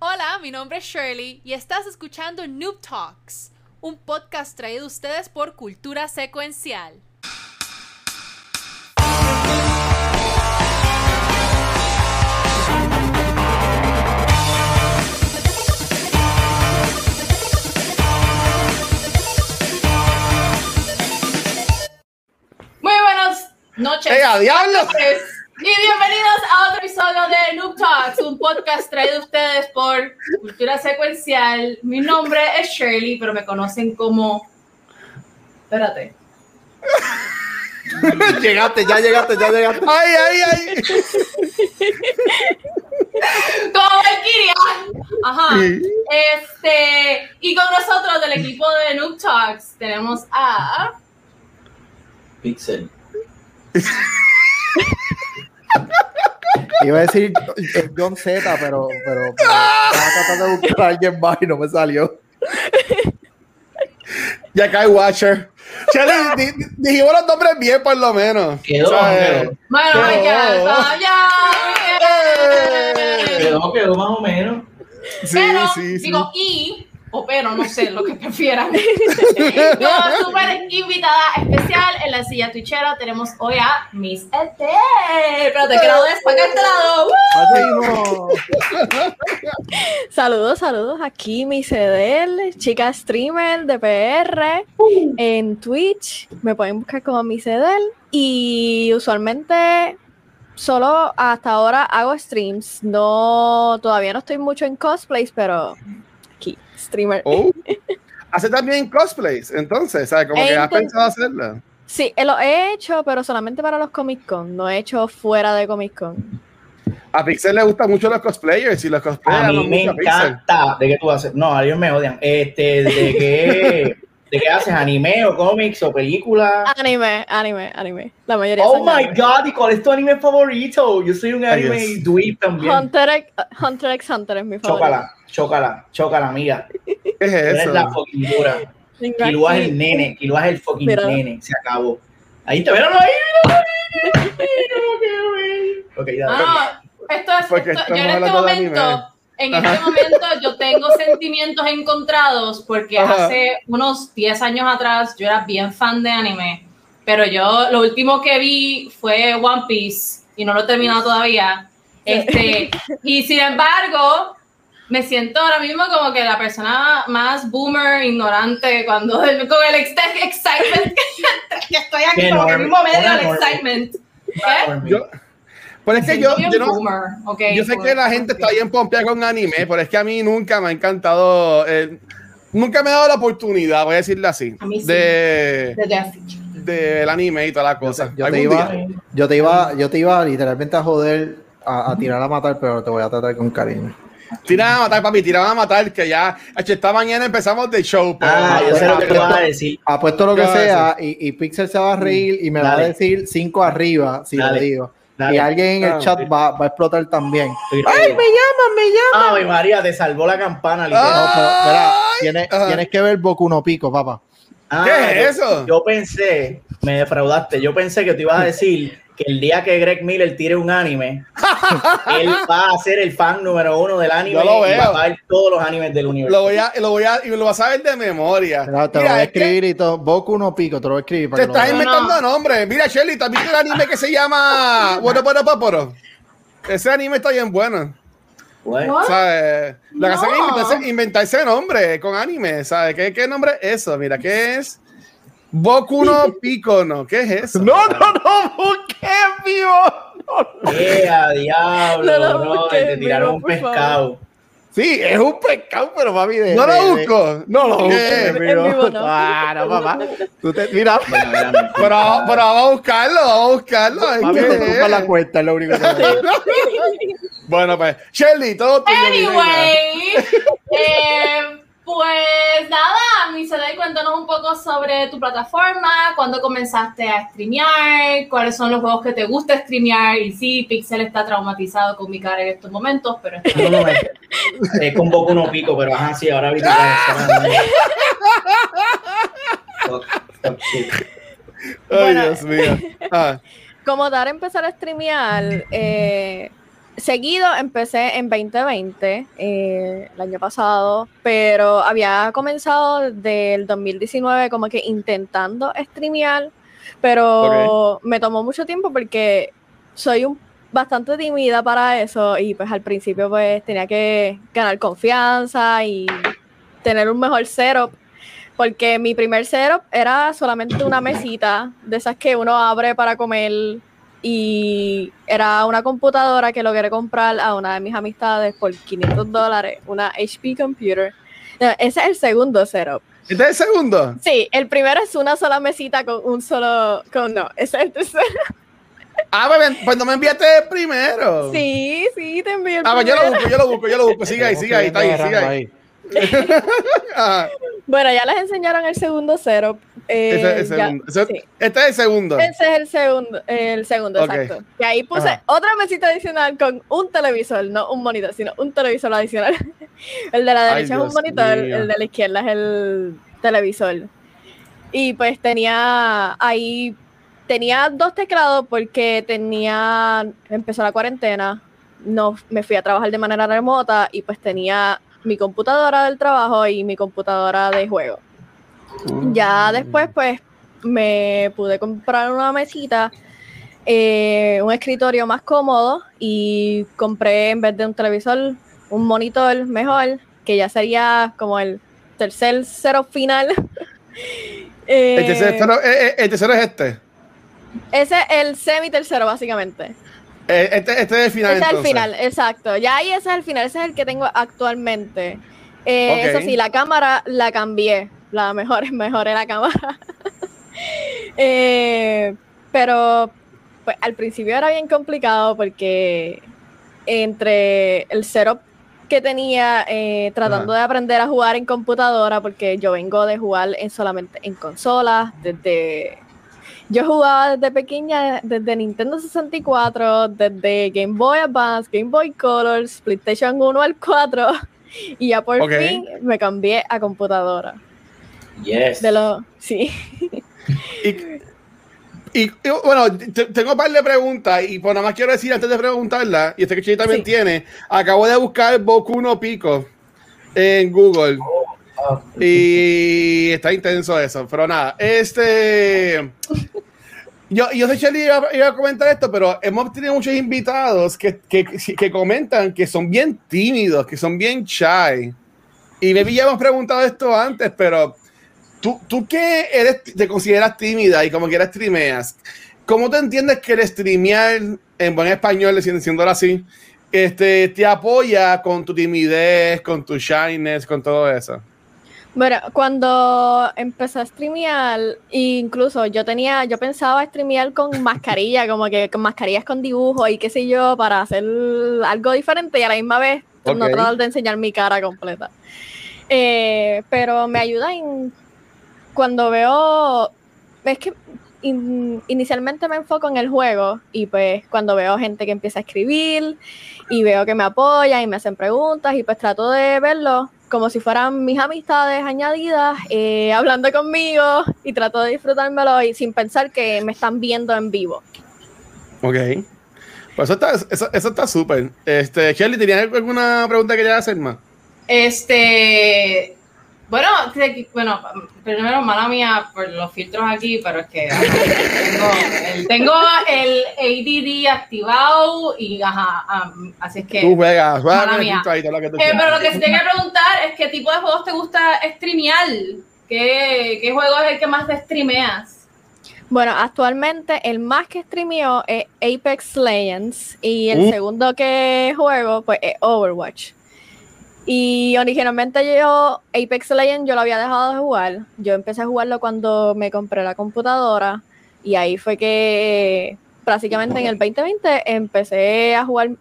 Hola, mi nombre es Shirley y estás escuchando Noob Talks, un podcast traído a ustedes por Cultura Secuencial. Muy buenas noches. ¡Eh, a diablo! Y bienvenidos a otro episodio de Noob Talks, un podcast traído a ustedes por Cultura Secuencial. Mi nombre es Shirley, pero me conocen como. Espérate. llegaste, ya llegaste, ya llegaste. ¡Ay, ay, ay! Como Valkyria. Ajá. Este. Y con nosotros del equipo de Noob Talks tenemos a. Pixel. Iba a decir eh, John Z, pero, pero, pero estaba tratando de buscar a alguien más y no me salió. Ya cae Watcher. Chale, di- di- dijimos los nombres bien, por lo menos. Quedó, quedó. Bueno, Quedó. ya. Quedó, quedó más o menos. Sí, pero, sí, sí. digo, y, o pero, no sé, lo que prefieran. Yo, súper invitada especial en la silla twitchera, tenemos hoy a Miss ET. Espérate, que la des para acá a este lado. ¡Uh! Así no. Saludos, saludos. Aquí mi CDL, chica streamer de PR en Twitch. Me pueden buscar como mi CDL. Y usualmente solo hasta ahora hago streams. No, todavía no estoy mucho en cosplays, pero streamer. Oh. Hace también cosplays, entonces, ¿sabes? Como que has pensado hacerlo. Sí, eh, lo he hecho, pero solamente para los Comic Con. No he hecho fuera de Comic Con. A Pixel le gustan mucho los cosplayers y los cosplayers A mí me mucho a Pixel. encanta. ¿De qué tú haces? No, ellos me odian. Este, ¿de qué, ¿de qué haces? ¿Anime o cómics o películas? Anime, anime, anime. La mayoría Oh my anime. god, ¿y cuál es tu anime favorito? Yo soy un anime Dios. dweeb también. Hunter, x- Hunter x Hunter es mi favorito. Chócala, chócala, chócala, amiga. ¿Qué es Eres la fucking dura. Kilua es el nene, Kilua es el fucking nene. Se acabó. Ahí te míralo ahí, míralo ahí. Míralo, bello. Ok, dale. Ah, esto es, esto- yo en este momento, en este momento yo tengo sentimientos encontrados porque Ajá. hace unos 10 años atrás yo era bien fan de anime, pero yo lo último que vi fue One Piece y no lo he terminado todavía. Este, y sin embargo, me siento ahora mismo como que la persona más boomer, ignorante, cuando con el ex- excitement que estoy aquí, como que el mismo medio del excitement. ¿Qué? Yo, pero es que yo, yo, no- boomer, ok, yo sé por- que la gente está bien pompeada con anime, pero es que a mí nunca me ha encantado. eh, nunca me ha dado la oportunidad, voy a decirle así, A mí sí. de, de del anime y toda la cosa. Yo te, iba, día. yo te iba, yo te iba literalmente a joder, a, a tirar a matar, pero te voy a tratar con cariño. Tira a matar, papi, tira a matar, que ya, hecho, esta mañana empezamos de show. pero- Ah, yo sé lo que tú vas a decir. Apuesto lo que ¿Qué va a sea y, y Pixel se va a reír y me va a decir 5 arriba si Dale. lo digo. Dale. Y alguien en el Ah, chat va, va a explotar también. ¡Ay, me llaman, me llaman! Ay, María, te salvó la campana, literal. No, pero, mira, tienes, Ajá. tienes que ver Boku no Pico, papá. Ah, ¿Qué es yo- eso? Yo pensé, me defraudaste, yo pensé que te ibas a decir que el día que Greg Miller tire un anime, él va a ser el fan número uno del anime Yo lo y veo. va a ver todos los animes del universo. Lo voy a, lo voy a, y lo vas a ver de memoria. Mira, te lo voy a es que escribir y todo. Boku no Pico, te lo voy a escribir Te para que lo estás inventando nombres. Mira, Shelly, ¿tú has visto el anime que se llama Bueno, bueno, Paporo? Ese anime está bien bueno. Bueno? ¿Sabes? Lo que hacen es No. inventarse, inventarse nombre con anime. ¿Sabes? ¿Qué, ¿Qué nombre es eso? Mira, ¿qué es? Boku no Pico, ¿no? ¿Qué es eso? No, no, no, busqué vivo. ¡Qué a diablo, No Te tiraron un pescado. Sí, es un pescado, pero papi, de, No no lo busco. No lo busco. Eh, no. Ah, no, papá. Tú te, mira. Pero, pero vamos a buscarlo, vamos a buscarlo. es papi, que- te la cuenta, es lo único que te Bueno, pues, Shelly, todo tuyo. Anyway, eh, pues nada, Misedel, cuéntanos un poco sobre tu plataforma, cuándo comenzaste a streamear, cuáles son los juegos que te gusta streamear, y sí, Pixel está traumatizado con mi cara en estos momentos, pero está No, no, es, es con Boku no Pico, pero ajá, sí, ahora. Fuck, fuck shit. Ay, Bueno. Dios mío. Ah, Como dar a empezar a streamear, eh, seguido empecé en 2020, eh, el año pasado, pero había comenzado del 2019 como que intentando streamear, pero me tomó mucho tiempo porque soy un, bastante tímida para eso y pues al principio pues tenía que ganar confianza y tener un mejor setup. Porque mi primer setup era solamente una mesita de esas que uno abre para comer y era una computadora que logré comprar a una de mis amistades por 500 dólares, una HP computer. No, ese es el segundo setup. ¿Este es el segundo? Sí, el primero es una sola mesita con un solo, con no, ese es el tercero. Ah, pues, pues no me enviaste el primero. Sí, sí, te envío el Ah, pues yo lo primero. busco, yo lo busco, yo lo busco. Sigue ahí, sigue ahí, está ahí, sigue ahí. Ah, Bueno, ya les enseñaron el segundo setup. Eh, ese es el ya- segundo. Ese- sí. Este es el segundo. Ese es el segundo, el segundo, Ok. exacto. Y ahí puse Ajá. otra mesita adicional con un televisor, no un monitor, sino un televisor adicional. el de la Ay, derecha es un monitor, el de la izquierda es el televisor. Y pues tenía ahí, tenía dos teclados porque tenía, empezó la cuarentena, no, me fui a trabajar de manera remota y pues tenía mi computadora del trabajo y mi computadora de juego. Ya después, pues, me pude comprar una mesita, eh, un escritorio más cómodo y compré en vez de un televisor, un monitor mejor, que ya sería como el tercer cero final. Eh, El tercero, eh, eh, el tercero es este. ese es el semi tercero, básicamente. Eh, Este, este es el final. Ese es el final, exacto. Ya ahí ese es el final, ese es el que tengo actualmente. Eso sí, la cámara la cambié. La mejor, mejoré la cámara. Eh, pero pues, al principio era bien complicado porque entre el setup que tenía eh, tratando de aprender a jugar en computadora, porque yo vengo de jugar en solamente en consolas, desde yo jugaba desde pequeña, desde Nintendo 64, desde Game Boy Advance, Game Boy Color, PlayStation 1 al 4, y ya por fin me cambié a computadora. Yes. De lo, sí. Y, y, y, bueno, te- tengo un par de preguntas y pues nada más quiero decir antes de preguntarla, y este que Chidi también Sí. tiene, acabo de buscar Boku no Pico en Google Ah, y está intenso eso, pero nada, este... Yo, yo sé que Shelly iba, iba a comentar esto, pero hemos tenido muchos invitados que, que, que comentan que son bien tímidos, que son bien shy. Y Baby ya hemos preguntado esto antes, pero tú, tú que eres, te consideras tímida y como quieras streameas, ¿cómo te entiendes que el streamear en buen español, diciéndolo así, este, te apoya con tu timidez, con tu shyness, con todo eso? Bueno, cuando empecé a streamear, incluso yo tenía, yo pensaba streamear con mascarilla, como que con mascarillas con dibujo y qué sé yo, para hacer algo diferente y a la misma vez no tratar de enseñar mi cara completa. Eh, pero me ayuda en cuando veo, es que in- inicialmente me enfoco en el juego y pues cuando veo gente que empieza a escribir y veo que me apoyan y me hacen preguntas y pues trato de verlo como si fueran mis amistades añadidas, eh, hablando conmigo y trato de disfrutármelo y sin pensar que me están viendo en vivo. Ok. Pues eso está eso, eso está súper. Este, Shelly, ¿tenías alguna pregunta que querías hacer más? Este, bueno, bueno, primero mala mía por los filtros aquí, pero es que ajá, tengo, el, tengo el ADD activado y ajá, am, así es que. Tú juegas, mala mía. ahí, lo que tú Eh, pero lo que sí te quería preguntar es qué tipo de juegos te gusta streamear. ¿Qué, qué juego es el que más te streameas? Bueno, actualmente el más que streameo es Apex Legends y el Uh. segundo que juego pues es Overwatch. Y originalmente yo Apex Legends yo lo había dejado de jugar. Yo empecé a jugarlo cuando me compré la computadora y ahí fue que prácticamente en el 2020 empecé a jugar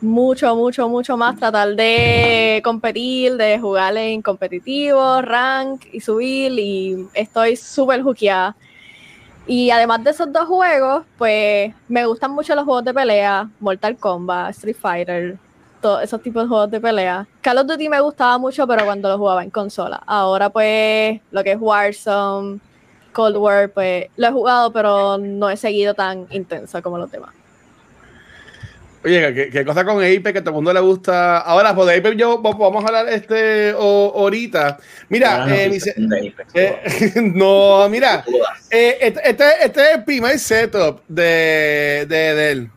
mucho, mucho, mucho más, tratar de competir, de jugar en competitivo, rank y subir y estoy súper juqueada. Y además de esos dos juegos, pues me gustan mucho los juegos de pelea, Mortal Kombat, Street Fighter, esos tipos de juegos de pelea. Call of Duty me gustaba mucho, pero cuando lo jugaba en consola. Ahora pues lo que es Warzone, Cold War, pues lo he jugado, pero no he seguido tan intenso como los demás. Oye, ¿qué, qué cosa con Ape que a todo el mundo le gusta. Ahora, pues de Ape yo vamos a hablar este o, ahorita. Mira, eh, en Apex, eh, no, mira, eh, este, este, este es el primer setup de, de, de él.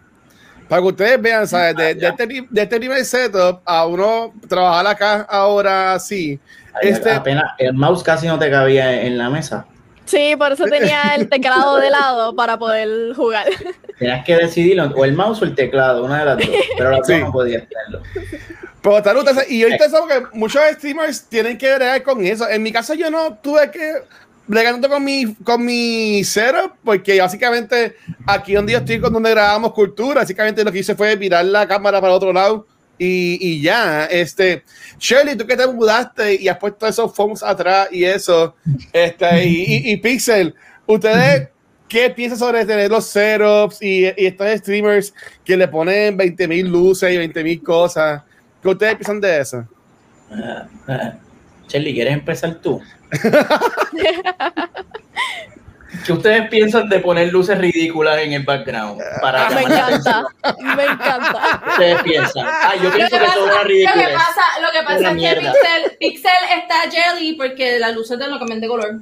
Para que ustedes vean, ¿sabes? De, de este, de este primer setup a uno trabajar acá ahora sí. Este- apenas el mouse casi no te cabía en la mesa. Sí, por eso tenía el teclado de lado para poder jugar. Tenías que decidirlo, o el mouse o el teclado, una de las dos. Pero las Sí. no podías tenerlo. Pero tal, ustedes- y ahorita eso que muchos streamers tienen que bregar con eso. En mi caso yo no tuve que bregar tanto con mi, con mi setup, porque básicamente aquí donde yo estoy, con donde grabamos cultura, básicamente lo que hice fue virar la cámara para otro lado y, y ya. Este, Shirley, tú que te mudaste y has puesto esos phones atrás y eso, este, y, y- y Pixel, ustedes... ¿Qué piensas sobre tener los setups y, y estos streamers que le ponen 20.000 luces y 20.000 cosas? ¿Qué ustedes piensan de eso? Shelly, ¿quieres empezar tú? ¿Qué ustedes piensan de poner luces ridículas en el background? Para Ah, Me encanta, atención? me encanta. ¿Qué ustedes piensan? Ah, yo Lo que, pienso que pasa, eso es una lo que pasa, lo que pasa es que. Pixel, Pixel está jelly porque las luces de lo cambian de color.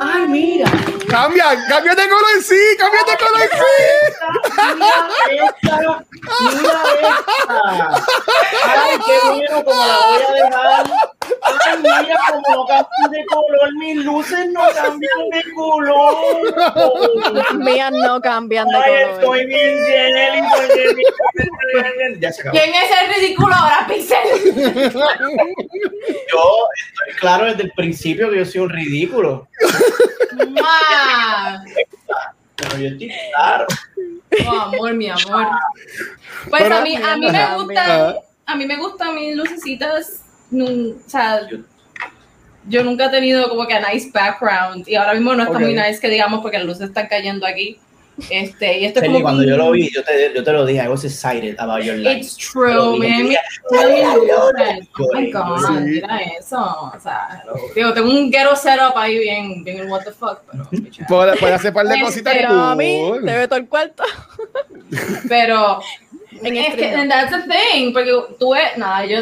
Ay, mira. ¡Cambia! ¡Cambia de color! ¡Sí! ¡Cambia de color! ¡Sí! Mira esta. Mira esta. Ay, qué bueno, como la voy a dejar. Ay, mira como no cambian de color. Mis luces no cambian de color. Las mías no cambian de Ay, color. estoy bien jelly. estoy bien- Ya se acabó. ¿Quién es el ridículo ahora, Pixel? Yo estoy claro desde el principio que yo soy un ridículo. Ma. Pero yo estoy claro. Oh, amor, mi amor. Pues Pero- a mí, a mí me gustan, a mí me gustan mis lucecitas. nun- o sea, yo nunca he tenido como que a nice background y ahora mismo no está muy nice que digamos porque las luces están cayendo aquí. Este, y esto es Shelly, como cuando que- yo lo vi, yo te, yo te lo dije, I was excited about your life. It's true, Lo man. Oh my God, Sí. mira eso. O sea, digo, tengo un ghetto setup ahí bien, bien what the fuck, pero, Puede, puede hacer un par de Este, cositas Pero a mí, cool. te ve todo el cuarto. pero En es el que stream. that's the thing, porque tuve, nada, yo,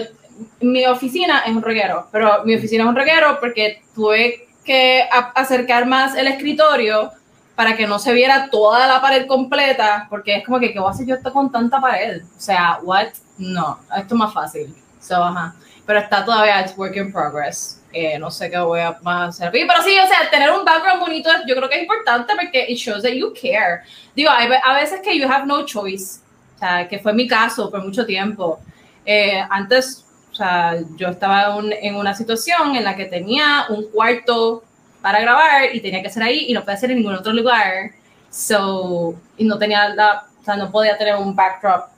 mi oficina es un reguero, pero mi oficina es un reguero porque tuve que a- acercar más el escritorio para que no se viera toda la pared completa, porque es como que, ¿qué voy a hacer yo esto con tanta pared? O sea, what? No, esto es más fácil. So, ajá. Pero está todavía, it's work in progress. Eh, no sé qué voy a hacer. Pero sí, o sea, tener un background bonito yo creo que es importante porque it shows that you care. Digo, hay a veces que you have no choice. O sea, que fue mi caso por mucho tiempo. Eh, antes, o sea, yo estaba un- en una situación en la que tenía un cuarto para grabar y tenía que hacer ahí y no podía hacer en ningún otro lugar. So, y no tenía la, o sea, no podía tener un backdrop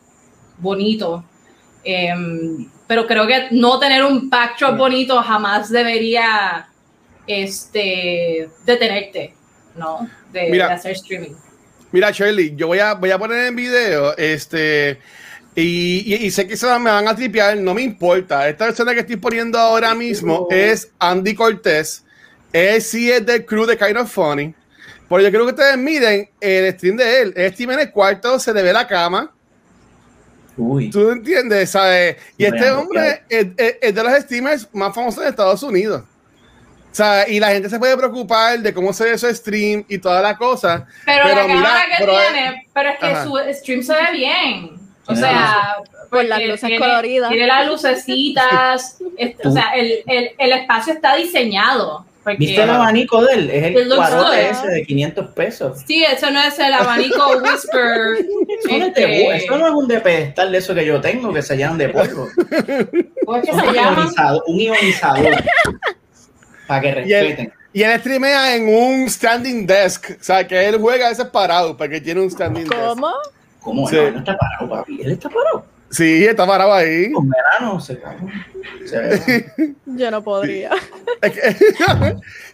bonito. Em, pero creo que no tener un backdrop bonito jamás debería este, detenerte, ¿no? De, Mira. de hacer streaming. Mira, Shirley, yo voy a, voy a poner en video este. Y, y- y sé que se me van a tripear, no me importa. Esta persona que estoy poniendo ahora mismo es Andy Cortés. Él sí es del crew de Kind of Funny. Pero yo creo que ustedes miren el stream de él. El stream en el cuarto se le ve la cama. Uy, ¿Tú entiendes? ¿Sabes? Y este hombre es, es- es de los streamers más famosos de Estados Unidos. O sea, y la gente se puede preocupar de cómo se ve su stream y toda la cosa. Pero, Pero la mira, cámara que pero- tiene, pero es que Ajá. su stream se ve bien. O sea, Por las porque luces tiene, coloridas. Tiene las lucecitas. es- o sea, el, el, el espacio está diseñado. Porque, ¿viste el abanico de él? Es el cuadrote ese de 500 pesos. Sí, eso no es el abanico Whisper. Eso no, es este, eso no es un de pedestal de eso que yo tengo que se llenan de polvo. ¿Cómo es que Son se llama? ionizado- un ionizador. Para que respeten. y él streamea en un standing desk. O sea, que él juega a veces parado, porque tiene un standing desk. ¿Cómo? ¿Cómo? Sí. No, él no está parado, papi. Él está parado. Sí, está parado ahí. Con verano se. Yo no podría. O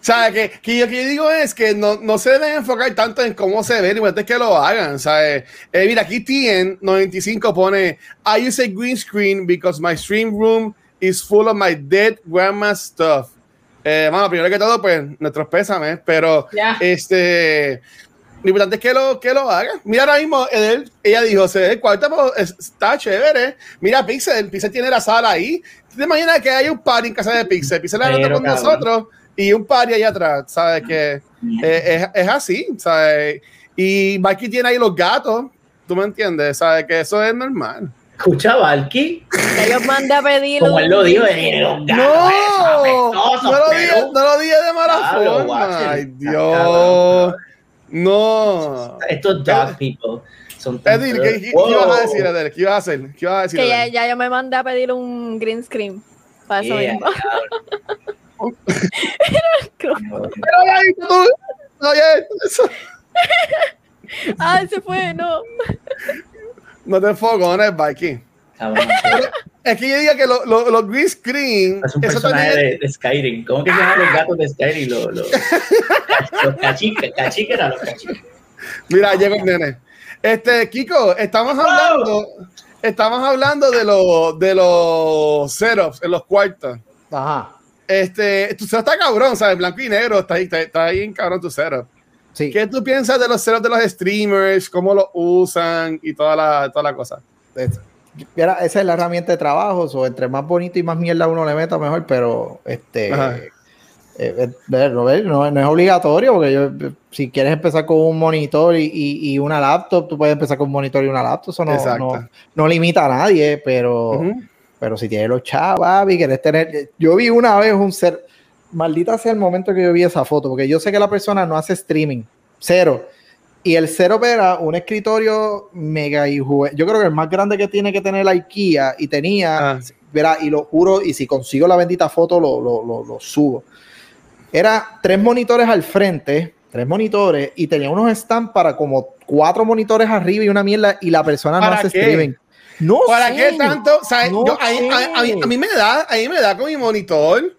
sea, que, que yo, que yo digo es que no, no se deben enfocar tanto en cómo se ve, ni es que lo hagan, ¿sabes? Eh, mira, aquí TN95 pone, I use a green screen because my stream room is full of my dead grandma's stuff. Eh, bueno, primero que todo, pues, nuestros pésames, pero este... Lo importante es que lo, que lo haga. Mira, ahora mismo, Edel, ella dijo, se ve el cuarto pues, es- está chévere. Mira, Pixel, Pixel tiene la sala ahí. ¿Tú te imaginas que hay un party en casa de Pixel? Pixel la con cabrón. nosotros y un party allá atrás, ¿sabes? Que eh, es, es así, ¿sabes? Y Mikey tiene ahí los gatos, ¿tú me entiendes? ¿Sabes? Que eso es normal. Escucha, Valky, Ya yo mandé a pedir como él lo dijo, eh, los gatos No, esos apestosos, no lo dije, no lo dije de mala forma. Ay, Dios. No. Estos dog people son tan Edil, ¿qué, qué- Wow. qué ibas a decir, Edel? ¿Qué ibas a hacer? ¿Qué ibas a decir, que ya, ya yo me mandé a pedir un green screen. Para eso Yeah, mismo. Pero ahí tú- Oye, eso- Ay, se fue, no. No te enfocones, Mikey. Cabrón. Es que yo diga que lo- lo- los green screen. Es un personaje también- de, de Skyrim. ¿Cómo que se llaman los gatos de Skyrim? Los, los, los cachiques, cachiques eran los cachiques. Mira, llegó el nene. Este, Kiko, estamos hablando. Estamos hablando de los de los setups en los cuartos. Ajá. Este, tu setup está cabrón, ¿sabes? Blanco y negro, está ahí, está, está ahí en cabrón tu setup. Sí. ¿Qué tú piensas de los setups de los streamers? ¿Cómo los usan? Y toda la, toda la cosa. Es- Mira, esa es la herramienta de trabajo, o entre más bonito y más mierda uno le meta, mejor, pero este eh, eh, no, no- es obligatorio, porque yo, si quieres empezar con un monitor y, y- y una laptop, tú puedes empezar con un monitor y una laptop, eso no, no, no limita a nadie, pero, Ujú. pero si tienes los chavos, papi, quieres tener. Yo vi una vez un ser. Maldita sea el momento que yo vi esa foto, porque yo sé que la persona no hace streaming, cero. Y el cero era un escritorio mega y Yo creo que el más grande que tiene que tener la IKEA y tenía, Ah. verá, y lo juro, y si consigo la bendita foto, lo, lo, lo, lo subo. Era tres monitores al frente, tres monitores, y tenía unos stands para como cuatro monitores arriba y una mierda, y la persona no ¿Para hace qué? streaming. No ¿Para sé. qué tanto? ¿Sabes? No Yo- a, a- a mí, a mí me da, a mí me da con mi monitor.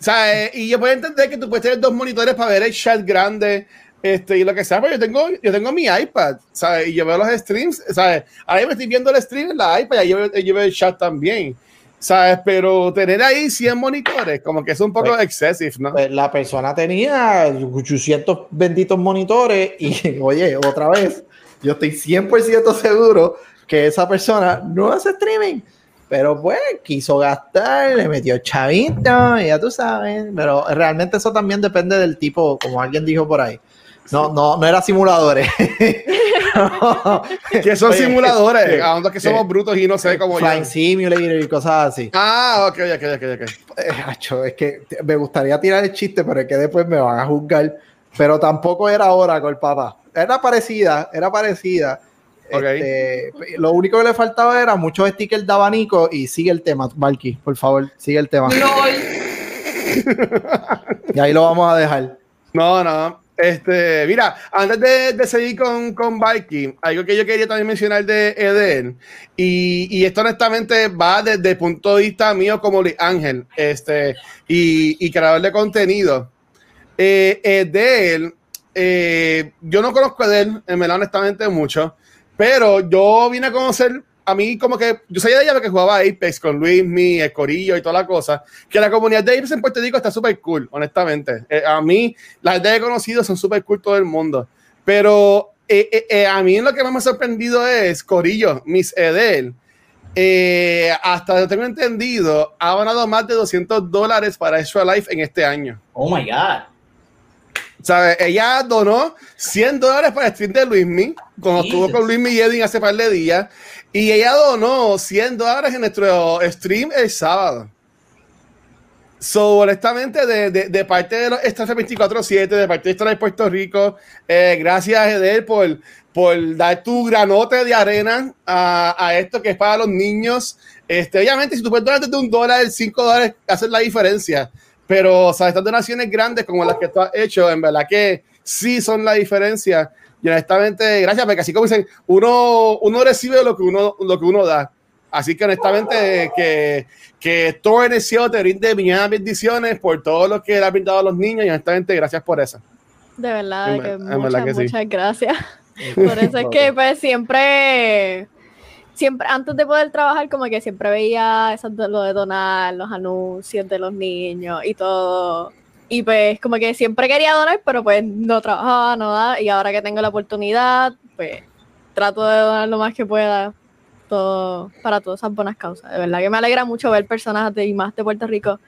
¿sabes? Y yo puedo entender que tú puedes tener dos monitores para ver el chat grande. Este, y lo que sea, pero yo tengo, yo tengo mi iPad, ¿sabes? Y yo veo los streams, ¿sabes? Ahora me estoy viendo el stream en la iPad y yo, veo- yo veo el chat también, ¿sabes? Pero tener ahí 100 monitores, como que es un poco Pues- excessive, ¿no? Pues la persona tenía 800 benditos monitores y, oye, otra vez, yo estoy 100% seguro que esa persona no hace streaming, pero pues quiso gastar, le metió chavito, ya tú sabes, pero realmente eso también depende del tipo, como alguien dijo por ahí. No, no, no era simuladores. que son Oye, simuladores, que- a onda que somos brutos y no sé cómo yo. Flying Simulator y cosas así. Ah, ok, ok, ok, ok. Eh, acho, es que me gustaría tirar el chiste, pero es que después me van a juzgar. Pero tampoco era Oracle, papá. Era parecida, era parecida. Ok. Este, lo único que le faltaba era muchos stickers de abanico y sigue el tema, Valky, por favor, sigue el tema. Y ahí lo vamos a dejar. No, no. Este, mira, antes de, seguir con, con Viking, algo que yo quería también mencionar de Eden, y, y esto honestamente va desde el punto de vista mío como Ángel, este, y, y creador de contenido. Eh, Edel, eh, yo no conozco a Edel, en verdad, honestamente, mucho, pero yo vine a conocer, a mí como que, yo sabía de ella porque jugaba Apex con Luismi, el Corillo y toda la cosa, que la comunidad de Apex en Puerto Rico está súper cool, honestamente. Eh, a mí, las gente que he conocido son súper cool todo el mundo, pero eh, eh, eh, a mí lo que más me ha sorprendido es Corillo, Miss Edel. eh, hasta lo tengo entendido, ha ganado más de 200 dólares para Extra Life en este año. Oh my God. ¿Sabes? Ella donó 100 dólares para el stream de Luismi, cuando Jesus. estuvo con Luismi y Edwin hace par de días, y ella donó 100 dólares en nuestro stream el sábado. So, honestamente, de, de, de parte de los Extra 24-7, de parte de de Puerto Rico, eh, gracias, Edel, por, por dar tu granote de arena a, a esto que es para los niños. Este, obviamente, si tú puedes donar desde un dólar, cinco dólares, hacen la diferencia. Pero, ¿sabes? Estas donaciones grandes como las que tú has hecho, en verdad que sí son la diferencia. Y honestamente, gracias, porque así como dicen, uno, uno recibe lo que uno, lo que uno da. Así que honestamente, que, que todo en el cielo te brinde millones de bendiciones por todo lo que le has brindado a los niños y honestamente, gracias por eso. De verdad, En que en muchas, verdad que sí. muchas gracias. Por eso es que pues siempre, siempre, antes de poder trabajar, como que siempre veía eso de- lo de donar, los anuncios de los niños y todo. Y pues como que siempre quería donar, pero pues no trabajaba, no da. Y ahora que tengo la oportunidad, pues trato de donar lo más que pueda todo, para todas esas buenas causas. De verdad que me alegra mucho ver personas de, y más de Puerto Rico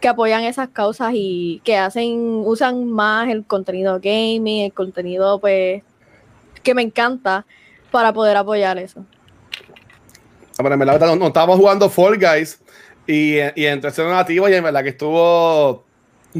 que apoyan esas causas y que hacen, usan más el contenido gaming, el contenido pues que me encanta para poder apoyar eso. Ah, Bueno, en verdad, no, no estábamos jugando Fall Guys y, y entré ese nativo y en verdad que estuvo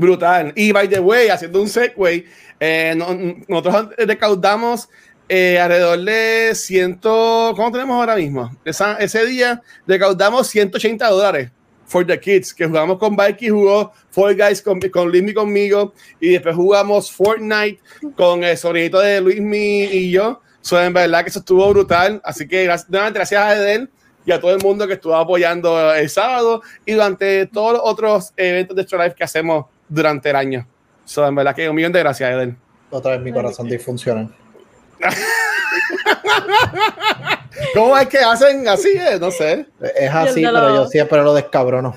brutal. Y by the way, haciendo un segue, eh, no- nosotros recaudamos eh, alrededor de 100, ¿cómo tenemos ahora mismo? Esa- ese día recaudamos 180 dólares for the kids, que jugamos con Mikey, jugó Fall Guys con, con Luismi conmigo y después jugamos Fortnite con el sobrinito de Luismi y yo. So, en verdad que eso estuvo brutal. Así que gracias, gracias a Edel y a todo el mundo que estuvo apoyando el sábado y durante todos los otros eventos de Extra Life que hacemos durante el año. So, en verdad que un millón de gracias, Edel. Otra vez mi corazón disfunciona. ¿Cómo es que hacen así? eh? No sé. Es así, pero yo siempre lo descabrono.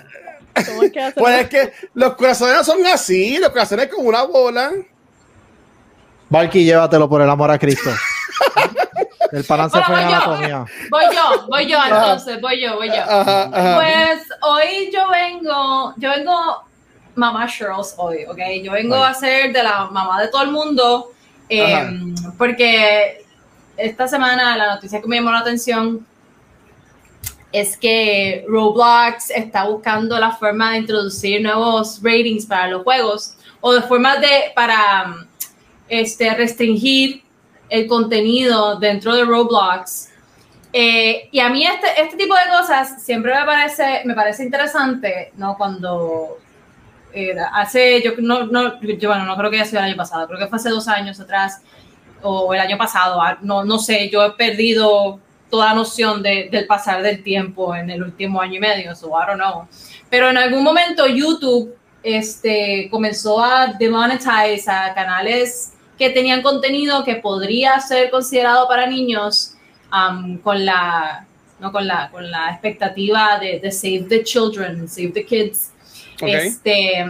¿Cómo es que hacen? Pues es que los corazones no son así, los corazones como una bola. Valky, llévatelo por el amor a Cristo. El balance Bueno, fue en voy yo. anatomía. Voy yo, voy yo entonces, voy yo, voy yo. Ajá, ajá. Pues hoy yo vengo, yo vengo mamá Shirls hoy, ¿ok? Yo vengo a ser de la mamá de todo el mundo, eh, porque esta semana la noticia que me llamó la atención es que Roblox está buscando la forma de introducir nuevos ratings para los juegos o de formas de para este, restringir el contenido dentro de Roblox. Eh, y a mí este, este tipo de cosas siempre me parece, me parece interesante, ¿no? Cuando eh, hace, yo no, no, yo, bueno, no creo que haya sido el año pasado, creo que fue hace dos años atrás o el año pasado, ah, no, no sé, yo he perdido toda noción de- del pasar del tiempo en el último año y medio, so I don't know. Pero en algún momento YouTube este, comenzó a demonetize a canales que tenían contenido que podría ser considerado para niños um, con, la, ¿no? con, la, con la expectativa de, de save the children, save the kids, Ok. este,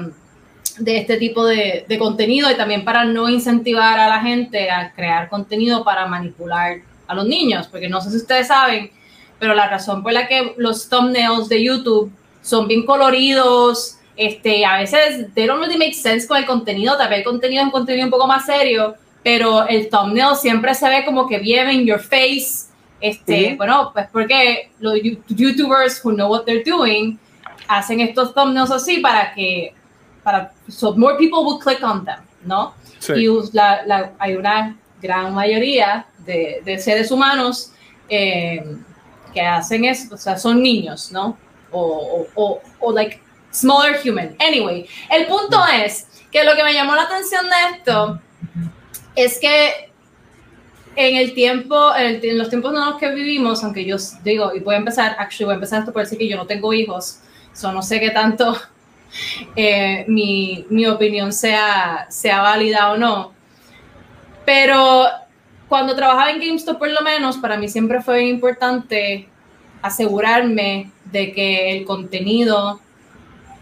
de este tipo de, de contenido y también para no incentivar a la gente a crear contenido para manipular a los niños, porque no sé si ustedes saben, pero la razón por la que los thumbnails de YouTube son bien coloridos, este, a veces they don't really make sense con el contenido, tal vez el contenido es un contenido un poco más serio, pero el thumbnail siempre se ve como que bien in your face, este, bueno, pues porque los you- YouTubers who know what they're doing hacen estos thumbnails así para que, para, so more people will click on them, ¿no? Sí. Y la- la- hay una gran mayoría de, de seres humanos eh, que hacen eso, o sea, son niños, ¿no? O, o, o, o like smaller human. Anyway, el punto es que lo que me llamó la atención de esto es que en el tiempo, en, el- en los tiempos en los que vivimos, aunque yo digo, y voy a empezar, actually voy a empezar esto por decir que yo no tengo hijos, so no sé qué tanto eh, mi, mi opinión sea, sea válida o no. Pero cuando trabajaba en GameStop, por lo menos, para mí siempre fue importante asegurarme de que el contenido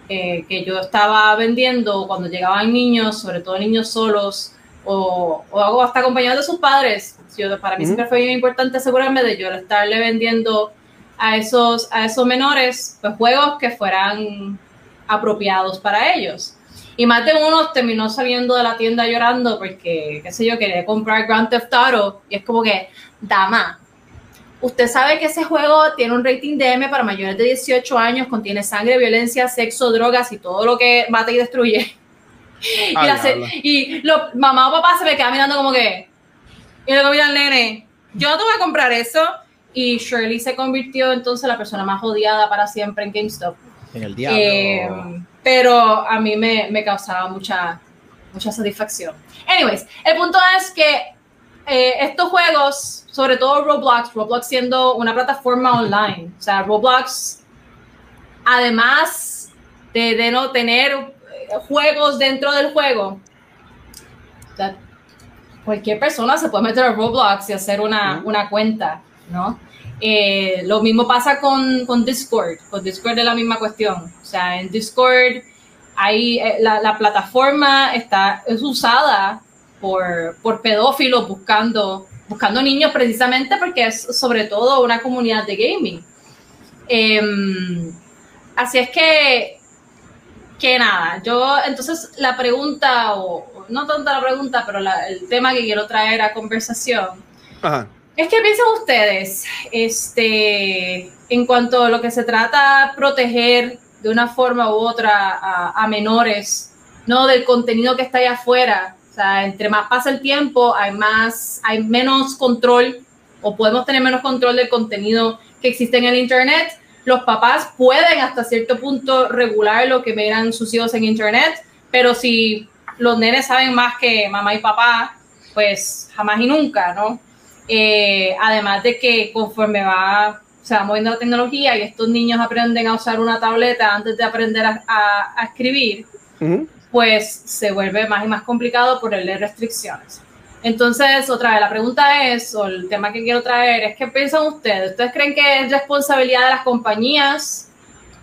eh, que yo estaba vendiendo cuando llegaban niños, sobre todo niños solos o, o hasta acompañados de sus padres, yo, para mí siempre fue bien importante asegurarme de yo estarle vendiendo a esos, a esos menores pues, juegos que fueran apropiados para ellos. Y más de uno terminó saliendo de la tienda llorando porque, qué sé yo, quería comprar Grand Theft Auto y es como que, dama, usted sabe que ese juego tiene un rating de M para mayores de 18 años, contiene sangre, violencia, sexo, drogas y todo lo que mata y destruye. y, se- y lo- mamá o papá se me quedan mirando como que, y luego mira al nene, yo no te voy a comprar eso. Y Shirley se convirtió entonces en la persona más odiada para siempre en GameStop. En el diablo. Eh, pero a mí me, me causaba mucha, mucha satisfacción. Anyways, el punto es que eh, estos juegos, sobre todo Roblox, Roblox siendo una plataforma online, o sea, Roblox, además de, de no tener eh, juegos dentro del juego, cualquier persona se puede meter a Roblox y hacer una, una cuenta, ¿no? Eh, lo mismo pasa con, con Discord. Con Discord es la misma cuestión. O sea, en Discord hay, eh, la, la plataforma está, es usada por, por pedófilos buscando, buscando niños precisamente porque es sobre todo una comunidad de gaming. Em, así es que, que nada, yo entonces la pregunta, o no tanto la pregunta, pero el tema que quiero traer a conversación. Es que piensan ustedes, este, en cuanto a lo que se trata proteger de una forma u otra a, a menores, no del contenido que está allá afuera. O sea, entre más pasa el tiempo, hay más, hay menos control o podemos tener menos control del contenido que existe en el internet. Los papás pueden hasta cierto punto regular lo que vean sus hijos en internet, pero si los nenes saben más que mamá y papá, pues jamás y nunca, ¿no? Eh, además de que conforme va, se va moviendo la tecnología y estos niños aprenden a usar una tableta antes de aprender a, a- a escribir, pues se vuelve más y más complicado por el de restricciones. Entonces, otra vez, la pregunta es, o el tema que quiero traer es, ¿qué piensan ustedes? ¿Ustedes creen que es responsabilidad de las compañías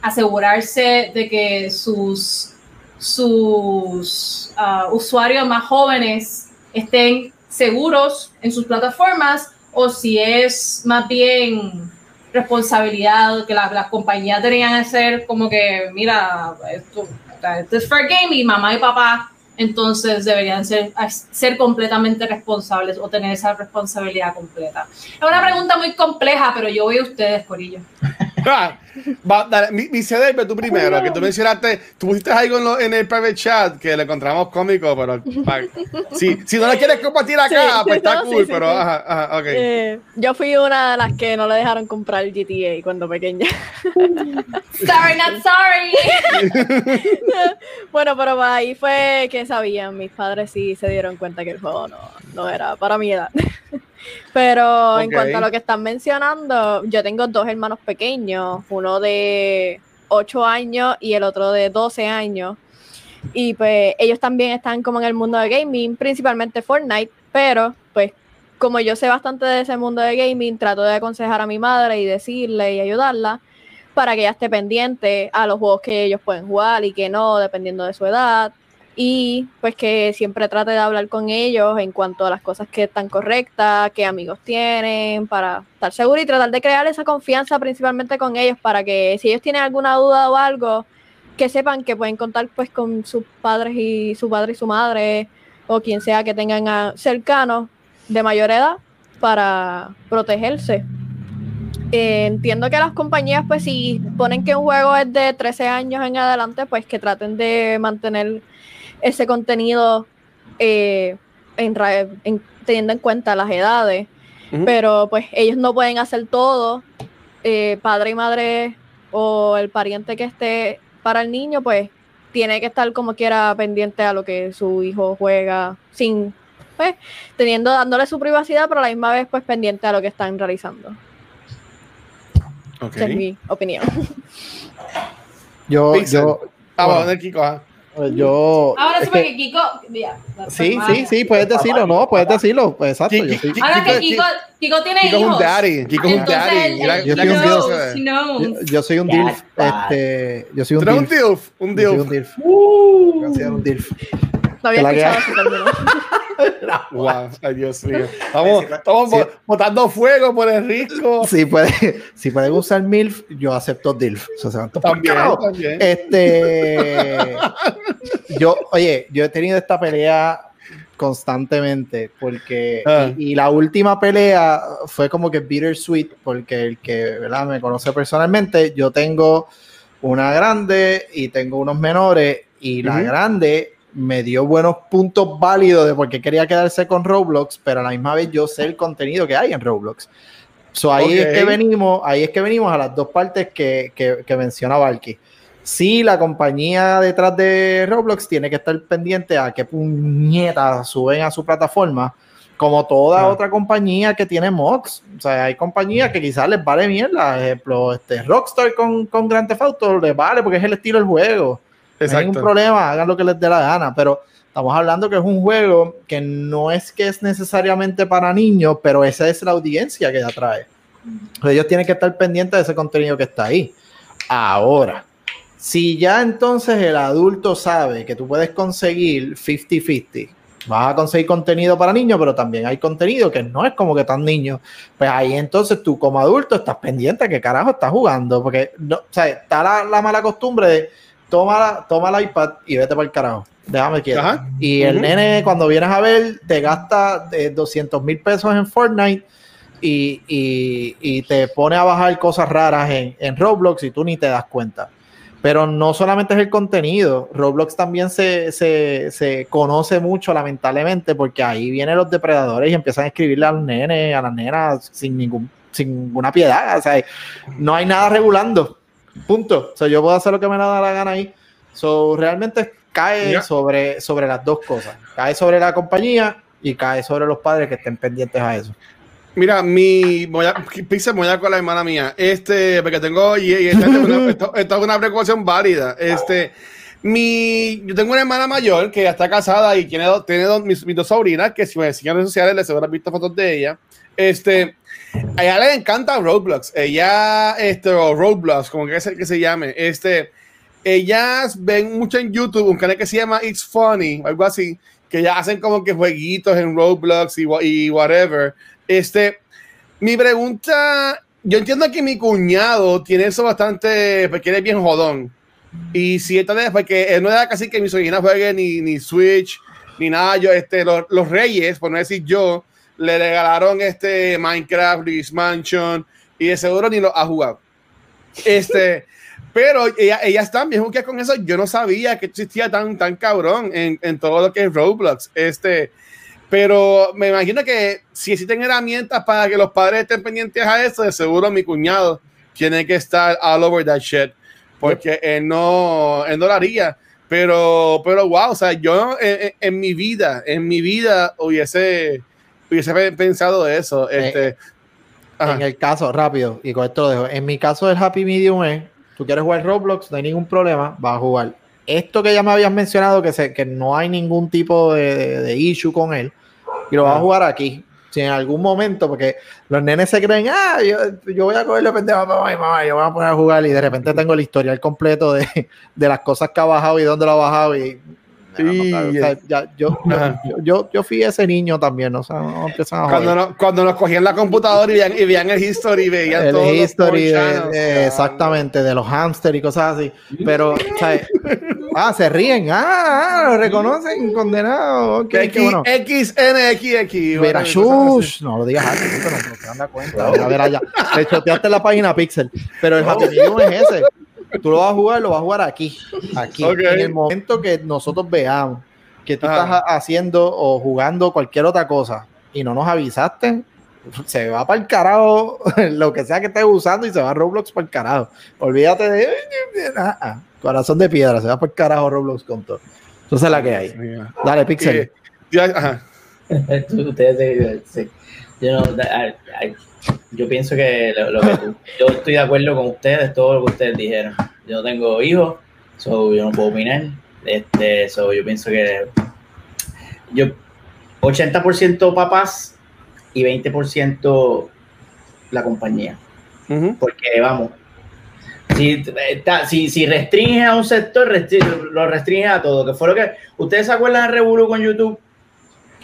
asegurarse de que sus, sus ah, usuarios más jóvenes estén seguros en sus plataformas o si es más bien responsabilidad que las, las compañías deberían hacer como que, mira, esto, esto es fair game y mamá y papá entonces deberían ser, ser completamente responsables o tener esa responsabilidad completa. Es una pregunta muy compleja, pero yo voy a ustedes, Corillo. Va, dale, mi, mi CD, pero tú primero, que tú mencionaste, tú pusiste algo en, lo- en el private chat que le encontramos cómico, pero pa- si, si no lo quieres compartir acá, Sí, pues está no, cool, sí, pero sí. ajá, ajá, ok. Eh, yo fui una de las que no le dejaron comprar GTA cuando pequeña. Sorry, not sorry. bueno, pero ahí fue que sabían, mis padres sí se dieron cuenta que el juego no, no era para mi edad. Pero en cuanto a lo que están mencionando, yo tengo dos hermanos pequeños, uno de 8 años y el otro de 12 años. Y pues ellos también están como en el mundo de gaming, principalmente Fortnite, pero pues como yo sé bastante de ese mundo de gaming, trato de aconsejar a mi madre y decirle y ayudarla para que ella esté pendiente a los juegos que ellos pueden jugar y que no, dependiendo de su edad. Y pues que siempre trate de hablar con ellos en cuanto a las cosas que están correctas, qué amigos tienen, para estar seguro y tratar de crear esa confianza principalmente con ellos para que si ellos tienen alguna duda o algo, que sepan que pueden contar pues con sus padres y su padre y su madre o quien sea que tengan a- cercanos de mayor edad para protegerse. Eh, entiendo que las compañías, pues si ponen que un juego es de 13 años en adelante, pues que traten de mantener ese contenido eh, en, ra- en- teniendo en cuenta las edades. Pero pues ellos no pueden hacer todo. Eh, padre y madre o el pariente que esté para el niño, pues tiene que estar como quiera pendiente a lo que su hijo juega, sin, pues, teniendo, dándole su privacidad, pero a la misma vez, pues, pendiente a lo que están realizando. Ok. Esa es mi opinión. Yo, Pixel. yo, Ah, bueno. Kiko. Yo. Ahora sí, que- porque Kiko. ya, sí, mamá. sí, sí, puedes decirlo, no, puedes decirlo. Pues exacto. Yo Ahora que Kiko- Kiko, Kiko tiene Kiko es un hijos. daddy, Kiko es un daddy. Mira, yo soy un yo, yo soy un That's DILF. Este, yo soy un eres un DILF. dilf, un dilf. DILF. Uh, un DILF. No había la escuchado ese término. Wow, ay Dios mío. Estamos, estamos Sí. bo- botando fuego por el risco. Si pueden si pueden usar MILF, yo acepto DILF. O sea, se También, también. Este, yo, oye, yo he tenido esta pelea constantemente porque Ah. y, y la última pelea fue como que bittersweet porque el que ¿verdad? me conoce personalmente, yo tengo una grande y tengo unos menores y la Ujú. grande me dio buenos puntos válidos de por qué quería quedarse con Roblox, pero a la misma vez yo sé el contenido que hay en Roblox. So, ahí es que venimos, ahí es que venimos a las dos partes que, que, que menciona Valky. Sí, la compañía detrás de Roblox tiene que estar pendiente a qué puñetas suben a su plataforma, como toda Ah. otra compañía que tiene mods. O sea, hay compañías que quizás les vale mierda. Por ejemplo, este, Rockstar con, con Grand Theft Auto les vale porque es el estilo del juego. No hay Exacto. problema, hagan lo que les dé la gana, pero estamos hablando que es un juego que no es que es necesariamente para niños, pero esa es la audiencia que atrae. Ellos tienen que estar pendientes de ese contenido que está ahí. Ahora, Si ya entonces el adulto sabe que tú puedes conseguir 50-50, vas a conseguir contenido para niños, pero también hay contenido que no es como que tan niño. Pues ahí entonces tú como adulto estás pendiente de qué carajo estás jugando, porque no, o sea, está la, la mala costumbre de toma, toma el iPad y vete para el carajo. Déjame quieto. Ajá. Y el nene, cuando vienes a ver, te gasta eh, 200 mil pesos en Fortnite y, y- y te pone a bajar cosas raras en, en Roblox y tú ni te das cuenta. Pero no solamente es el contenido, Roblox también se, se, se conoce mucho, lamentablemente, porque ahí vienen los depredadores y empiezan a escribirle a los nenes, a las nenas, sin, ningún, sin ninguna piedad. O sea, no hay nada regulando. Punto. O sea, yo puedo hacer lo que me da la gana ahí. So, realmente cae sobre, sobre las dos cosas. Cae sobre la compañía y cae sobre los padres que estén pendientes a eso. Mira, mi. Voy a, me voy a con la hermana mía. Este, porque tengo. Y, y esta, esto, esto es una precaución válida. Este. Mi, yo tengo una hermana mayor que ya está casada y tiene, dos, tiene dos, mis, mis dos sobrinas que si me siguen en redes sociales les habrán visto fotos de ella. Este, a ella le encanta Roblox. Ella, este, o Roblox, como que es el que se llame. Este, ellas ven mucho en YouTube un canal que se llama It's Funny, algo así, que ya hacen como que jueguitos en Roblox y, y whatever. Este, mi pregunta, yo entiendo que mi cuñado tiene eso bastante, porque él es bien jodón. Y si esta vez, porque él no era casi que mi sobrina juegue ni, ni Switch, ni nada, yo, este, los, los reyes, por no decir yo, le regalaron este Minecraft, Luis Mansion, y de seguro ni lo ha jugado. Este, pero ella, ellas también que con eso. Yo no sabía que existía tan, tan cabrón en, en todo lo que es Roblox. Este, pero me imagino que si existen herramientas para que los padres estén pendientes a eso, de seguro mi cuñado tiene que estar all over that shit. Porque él no, él no lo haría. Pero, pero wow, o sea, yo en, en- en mi vida, en mi vida hubiese, hubiese pensado eso. Este, ajá. En el caso, rápido, y con esto lo dejo. En mi caso, el Happy Medium es: tú quieres jugar Roblox, no hay ningún problema, vas a jugar. Esto que ya me habías mencionado, que, se, que no hay ningún tipo de, de- de issue con él, y lo vas a jugar aquí. Si en algún momento, porque los nenes se creen, ah, yo, yo voy a cogerle pendejo a mamá y mamá, yo voy a poner a jugar, y de repente tengo el historial completo de, de las cosas que ha bajado y dónde lo ha bajado, y. Sí, o sea, ya- yo, yo, yo, fui ese niño también, o sea, no empiezan a Cuando, joder. no- cuando nos cogían la computadora y veían, y veían el history, veían el todos los history de- porchanos, de- cabrón. exactamente de los hamsters y cosas así pero ah se ríen ah, ah, lo reconocen condenado ok, qué X, bueno XNXX. Bueno, shush, no lo digas alto, puto, no, te dan la cuenta. A ver allá. Le choteaste la página Pixel. Pero el Happy es ese. Tú lo vas a jugar, lo vas a jugar aquí. Aquí. En el momento que nosotros veamos que tú Ajá. estás ha- haciendo o jugando cualquier otra cosa y no nos avisaste, se va para el carajo lo que sea que estés usando y se va a Roblox para el carajo. Olvídate de. ah, ah, corazón de piedra, se va para el carajo Roblox con todo. Entonces la que hay. Dale, Pixel. Eh, ya, ajá. Tú- Ustedes, sí. yo, no, da- ay, yo pienso que lo, lo que tú- yo estoy de acuerdo con ustedes, todo lo que ustedes dijeron. Yo no tengo hijos, so yo no puedo opinar. Este, so yo pienso que yo 80% papás y 20% la compañía. Porque vamos, si, está- si, si restringes a un sector, restri- lo restringes a todo. Que fue lo que. ¿Ustedes se acuerdan de Revolu con YouTube?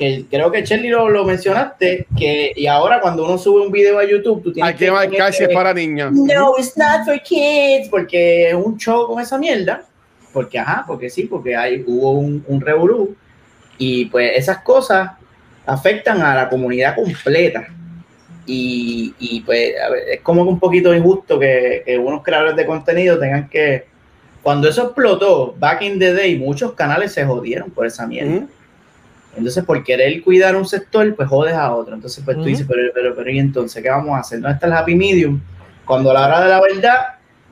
Que creo que Shelly lo, lo mencionaste. Que, y ahora cuando uno sube un video a YouTube, tú tienes Hay que marcar si es para niños. No, it's not for kids. Porque es un show con esa mierda. Porque, ajá, porque sí, porque hay, hubo un, un revolú. Y pues esas cosas afectan a la comunidad completa. Y, y, pues a ver, es como que un poquito injusto que, que unos creadores de contenido tengan que. Cuando eso explotó, back in the day, muchos canales se jodieron por esa mierda. Entonces, por querer cuidar un sector, pues jodes a otro. Entonces, pues tú dices, pero, pero, pero, ¿y entonces qué vamos a hacer? ¿Dónde está el happy medium? Cuando a la hora de la verdad,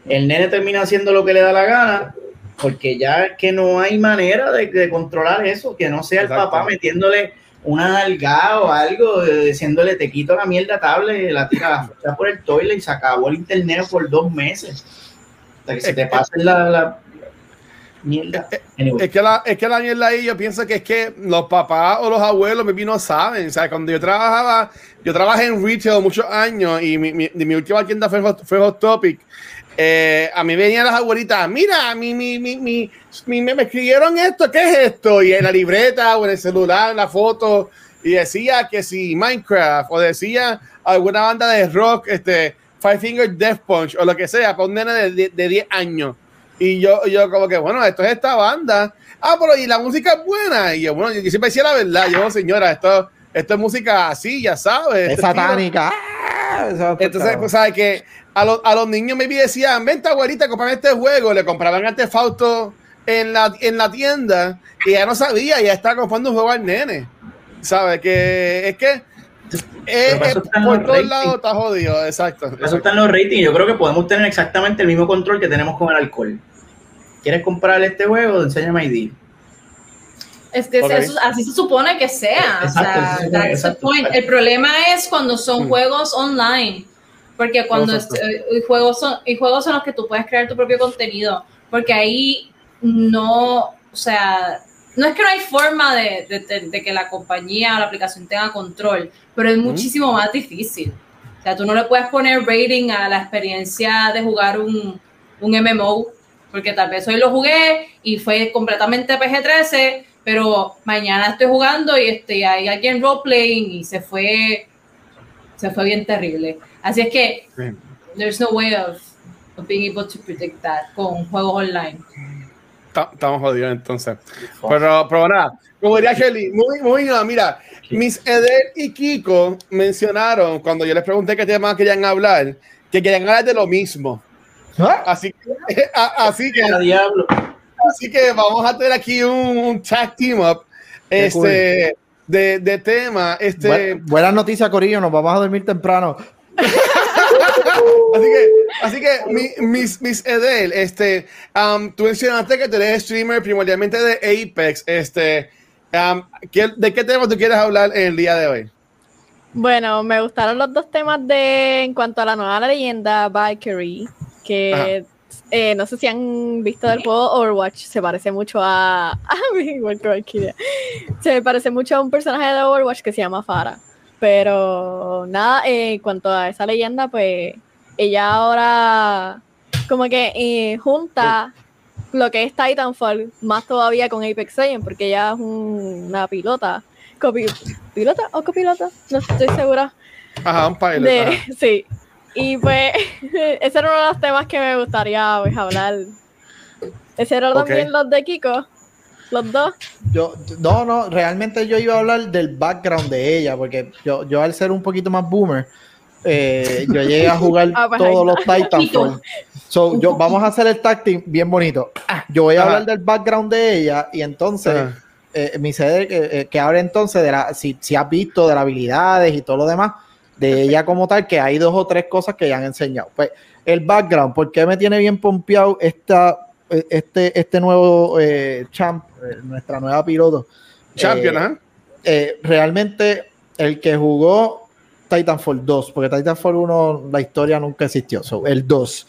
el nene termina haciendo lo que le da la gana, porque ya es que no hay manera de, de controlar eso, que no sea el papá metiéndole una nalgada o algo, eh, diciéndole, te quito la mierda tablet, la tira la por el toilet y se acabó el internet por dos meses. Hasta que se te pase la, la mierda. Anyway. Es que, la, es que la mierda ahí, yo pienso que es que los papás o los abuelos maybe no saben. O sea, cuando yo trabajaba, yo trabajé en retail muchos años y mi, mi, mi última tienda fue, Hot- fue Hot Topic. eh, a mí venían las abuelitas, mira, mi, mi, mi, mi, mi- me, me escribieron esto, ¿qué es esto? Y en la libreta o en el celular, en la foto, y decía que si Minecraft, o decía alguna banda de rock, este, Five Finger Death Punch, o lo que sea, para un nene de, de, de 10 años. Y yo, yo como que, bueno, esto es esta banda. Ah, pero y la música es buena. Y yo, bueno, yo siempre decía la verdad. Yo, señora, esto, esto es música así, ya sabes. Es este satánica. Ah, entonces, pues, ¿sabes que a, los- a los niños me decían, vente abuelita, comprame este juego, le compraban artefactos en la, en la tienda y ya no sabía, ya estaba comprando un juego al nene. ¿Sabes? Que es que por todos lados está jodido, exacto. Eso está en los ratings. Yo creo que podemos tener exactamente el mismo control que tenemos con el alcohol. ¿Quieres comprar este juego? Enséñame ID. Es que eso- así se supone que sea. Exacto, o sea, sí, sí, that's the exacto. point. El problema es cuando son Mm. juegos online. Porque cuando es- eh, y juegos son, y juegos son los que tú puedes crear tu propio contenido. Porque ahí no, o sea, no es que no hay forma de, de- de- de que la compañía o la aplicación tenga control, pero es muchísimo más difícil. O sea, tú no le puedes poner rating a la experiencia de jugar un, un MMO, porque tal vez hoy lo jugué y fue completamente PG-13, pero mañana estoy jugando y este, hay alguien roleplaying y se fue, se fue bien terrible. Así es que there's no way of, of being able to predict that con juegos online. Ta- Estamos jodidos entonces. Pero, pero nada, como diría Shelly, muy, muy nada, mira, Miss Eder y Kiko mencionaron cuando yo les pregunté qué tema querían hablar, que querían hablar de lo mismo. ¿Ah? Así que, a- así que, así que vamos a tener aquí un, un tag team up este, de, de tema. Este, Bu- buenas noticias, Corillo. Nos vamos a dormir temprano. Así que, así que mi- Miss, Miss Edel, este, um, tú mencionaste que tú eres streamer primordialmente de Apex. Este, um, ¿qué- ¿De qué tema tú quieres hablar el día de hoy? Bueno, me gustaron los dos temas de en cuanto a la nueva leyenda Valkyrie, que eh, no sé si han visto del juego Overwatch, se parece mucho a, a igual que Valkyria. Se parece mucho a un personaje de Overwatch que se llama Farah. Pero nada, eh, en cuanto a esa leyenda, pues ella ahora como que eh, junta lo que es Titanfall más todavía con Apex Legends, porque ella es un- una pilota. Copi- ¿Pilota o copilota? No estoy segura. Ajá, un pilot. De, ajá. sí. Y pues, ese era uno de los temas que me gustaría pues, hablar. Ese era también los de Kiko. Los dos. Yo, no, no, realmente yo iba a hablar del background de ella, porque yo, yo al ser un poquito más boomer, eh, yo llegué a jugar Ah, pues todos los. Titanfall. So, yo, vamos a hacer el tag team bien bonito. Ah, Yo voy a Ajá. hablar del background de ella y entonces eh, mi sede que, eh, que ahora entonces de la, si, si has visto de las habilidades y todo lo demás de ella como tal, que hay dos o tres cosas que ya han enseñado. Pues el background, ¿por qué me tiene bien pompeado esta, eh, este, este nuevo eh, champ, eh, nuestra nueva piloto? Champion, Eh, eh, realmente el que jugó Titanfall 2, porque Titanfall 1 la historia nunca existió, so, el 2.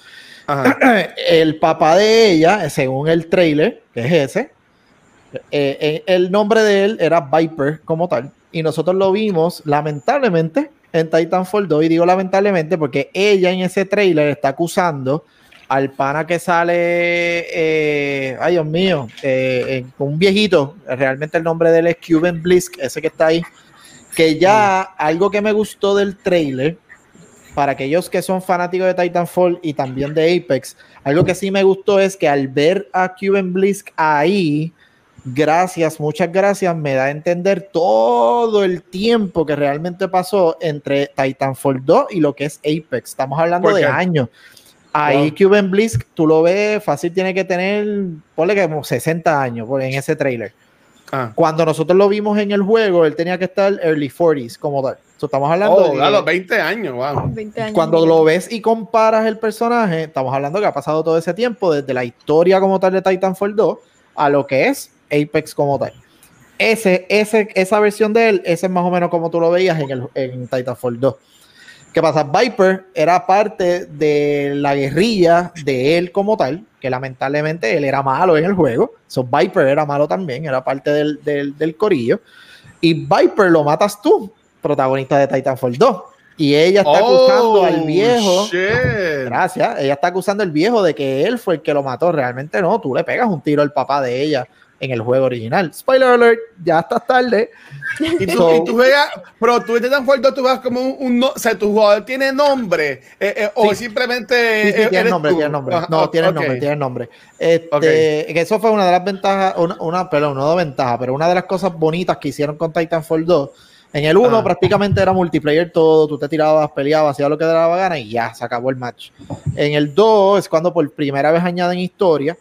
Ajá. El papá de ella, según el trailer, que es ese, el nombre de él era Viper como tal, y nosotros lo vimos lamentablemente en Titanfall 2, y digo lamentablemente porque ella en ese trailer está acusando al pana que sale, eh, ay Dios mío, eh, eh, un viejito, realmente el nombre de él es Cuban Blisk, ese que está ahí, que ya algo que me gustó del trailer, para aquellos que son fanáticos de Titanfall y también de Apex, algo que sí me gustó es que al ver a Cuban Blisk ahí, gracias, muchas gracias, me da a entender todo el tiempo que realmente pasó entre Titanfall 2 y lo que es Apex. Estamos hablando ¿Por de años. Ahí Cuban Blisk, tú lo ves fácil, tiene que tener, ponle que como 60 años en ese trailer. Ah. Cuando nosotros lo vimos en el juego, él tenía que estar early 40s como tal. So, estamos hablando Oh, de a los 20 años, wow. 20 años. cuando lo ves y comparas el personaje, estamos hablando que ha pasado todo ese tiempo desde la historia como tal de Titanfall 2 a lo que es Apex como tal. Ese, ese, esa versión de él, ese es más o menos como tú lo veías en, el, en Titanfall 2. ¿Qué pasa? Viper era parte de la guerrilla de él como tal, que lamentablemente él era malo en el juego. So, Viper era malo también, era parte del, del, del corillo. Y Viper lo matas tú, protagonista de Titanfall 2. Y ella está acusando al viejo. Oh, shit. Gracias. Ella está acusando al viejo de que él fue el que lo mató. Realmente no. Tú le pegas un tiro al papá de ella en el juego original. Spoiler alert, ya estás tarde. Y tú, So- y tú juegas, pero tú en tan fuerte, tú juegas como un, un o sea, tu jugador tiene nombre, eh, eh, o Sí. simplemente. Sí, sí, eh, tiene nombre, tú. tiene nombre. No, tiene ok. nombre, tiene nombre. Este, Ok. que eso fue una de las ventajas, una, una, perdón, no de ventaja, pero una de las cosas bonitas que hicieron con Titanfall 2. En el 1 Ah. prácticamente era multiplayer todo, tú te tirabas, peleabas, hacías lo que te daba gana y ya, se acabó el match. En el 2 es cuando por primera vez añaden historia.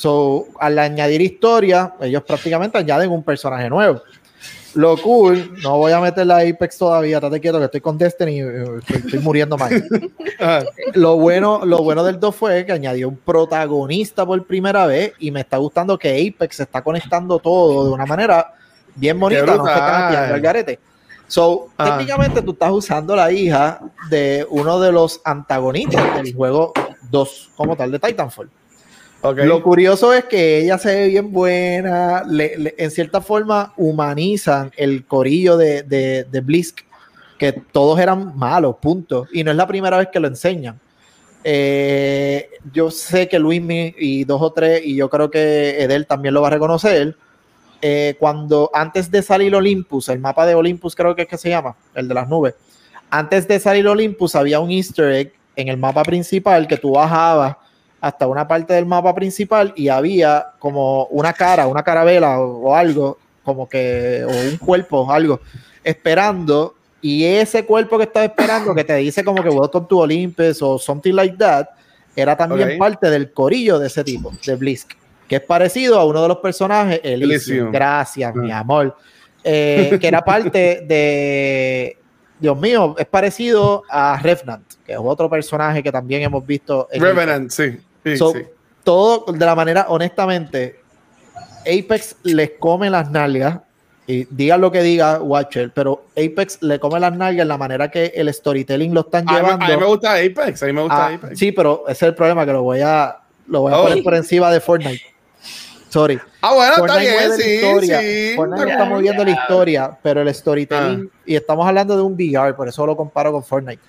So, al añadir historia, ellos prácticamente añaden un personaje nuevo. Lo cool, no voy a meter la Apex todavía, estate quieto que estoy con Destiny, eh, estoy, estoy muriendo mal Ajá. lo bueno, lo bueno del 2 fue que añadió un protagonista por primera vez y me está gustando que Apex se está conectando todo de una manera bien bonita, no se está al garete. So, Ah. técnicamente tú estás usando la hija de uno de los antagonistas del juego 2, como tal, de Titanfall. Lo curioso es que ella se ve bien buena, le- en cierta forma humanizan el corillo de, de, de Blisk, que todos eran malos, punto. Y no es la primera vez que lo enseñan. Eh, yo sé que Luismi y dos o tres, y yo creo que Edel también lo va a reconocer. eh, cuando antes de salir Olympus, el mapa de Olympus creo que es que se llama, el de las nubes. Antes de salir Olympus había un easter egg en el mapa principal que tú bajabas hasta una parte del mapa principal y había como una cara, una carabela o, o algo, como que, o un cuerpo o algo, esperando. Y ese cuerpo que estaba esperando, que te dice como que Welcome to Olympus o something like that, era también Ok. parte del corillo de ese tipo, de Blisk, que es parecido a uno de los personajes, Elysium. Gracias, mi Ah. amor. Eh, que era parte de. Dios mío, es parecido a Revenant, que es otro personaje que también hemos visto. en el- Revenant, sí. Sí, So, sí. Todo de la manera, honestamente, Apex les come las nalgas. Y diga lo que diga Watcher, pero Apex le come las nalgas en la manera que el storytelling lo están A mí, llevando. a mí me gusta Apex, a mí me gusta a- Apex. sí, pero ese es el problema que lo voy a, lo voy a Oh. poner por encima de Fortnite. Sorry. Ah, bueno, está Fortnite bien, mueve la sí, historia. sí. Fortnite Ya, está moviendo la historia, pero el storytelling, y estamos hablando de un VR, por eso lo comparo con Fortnite.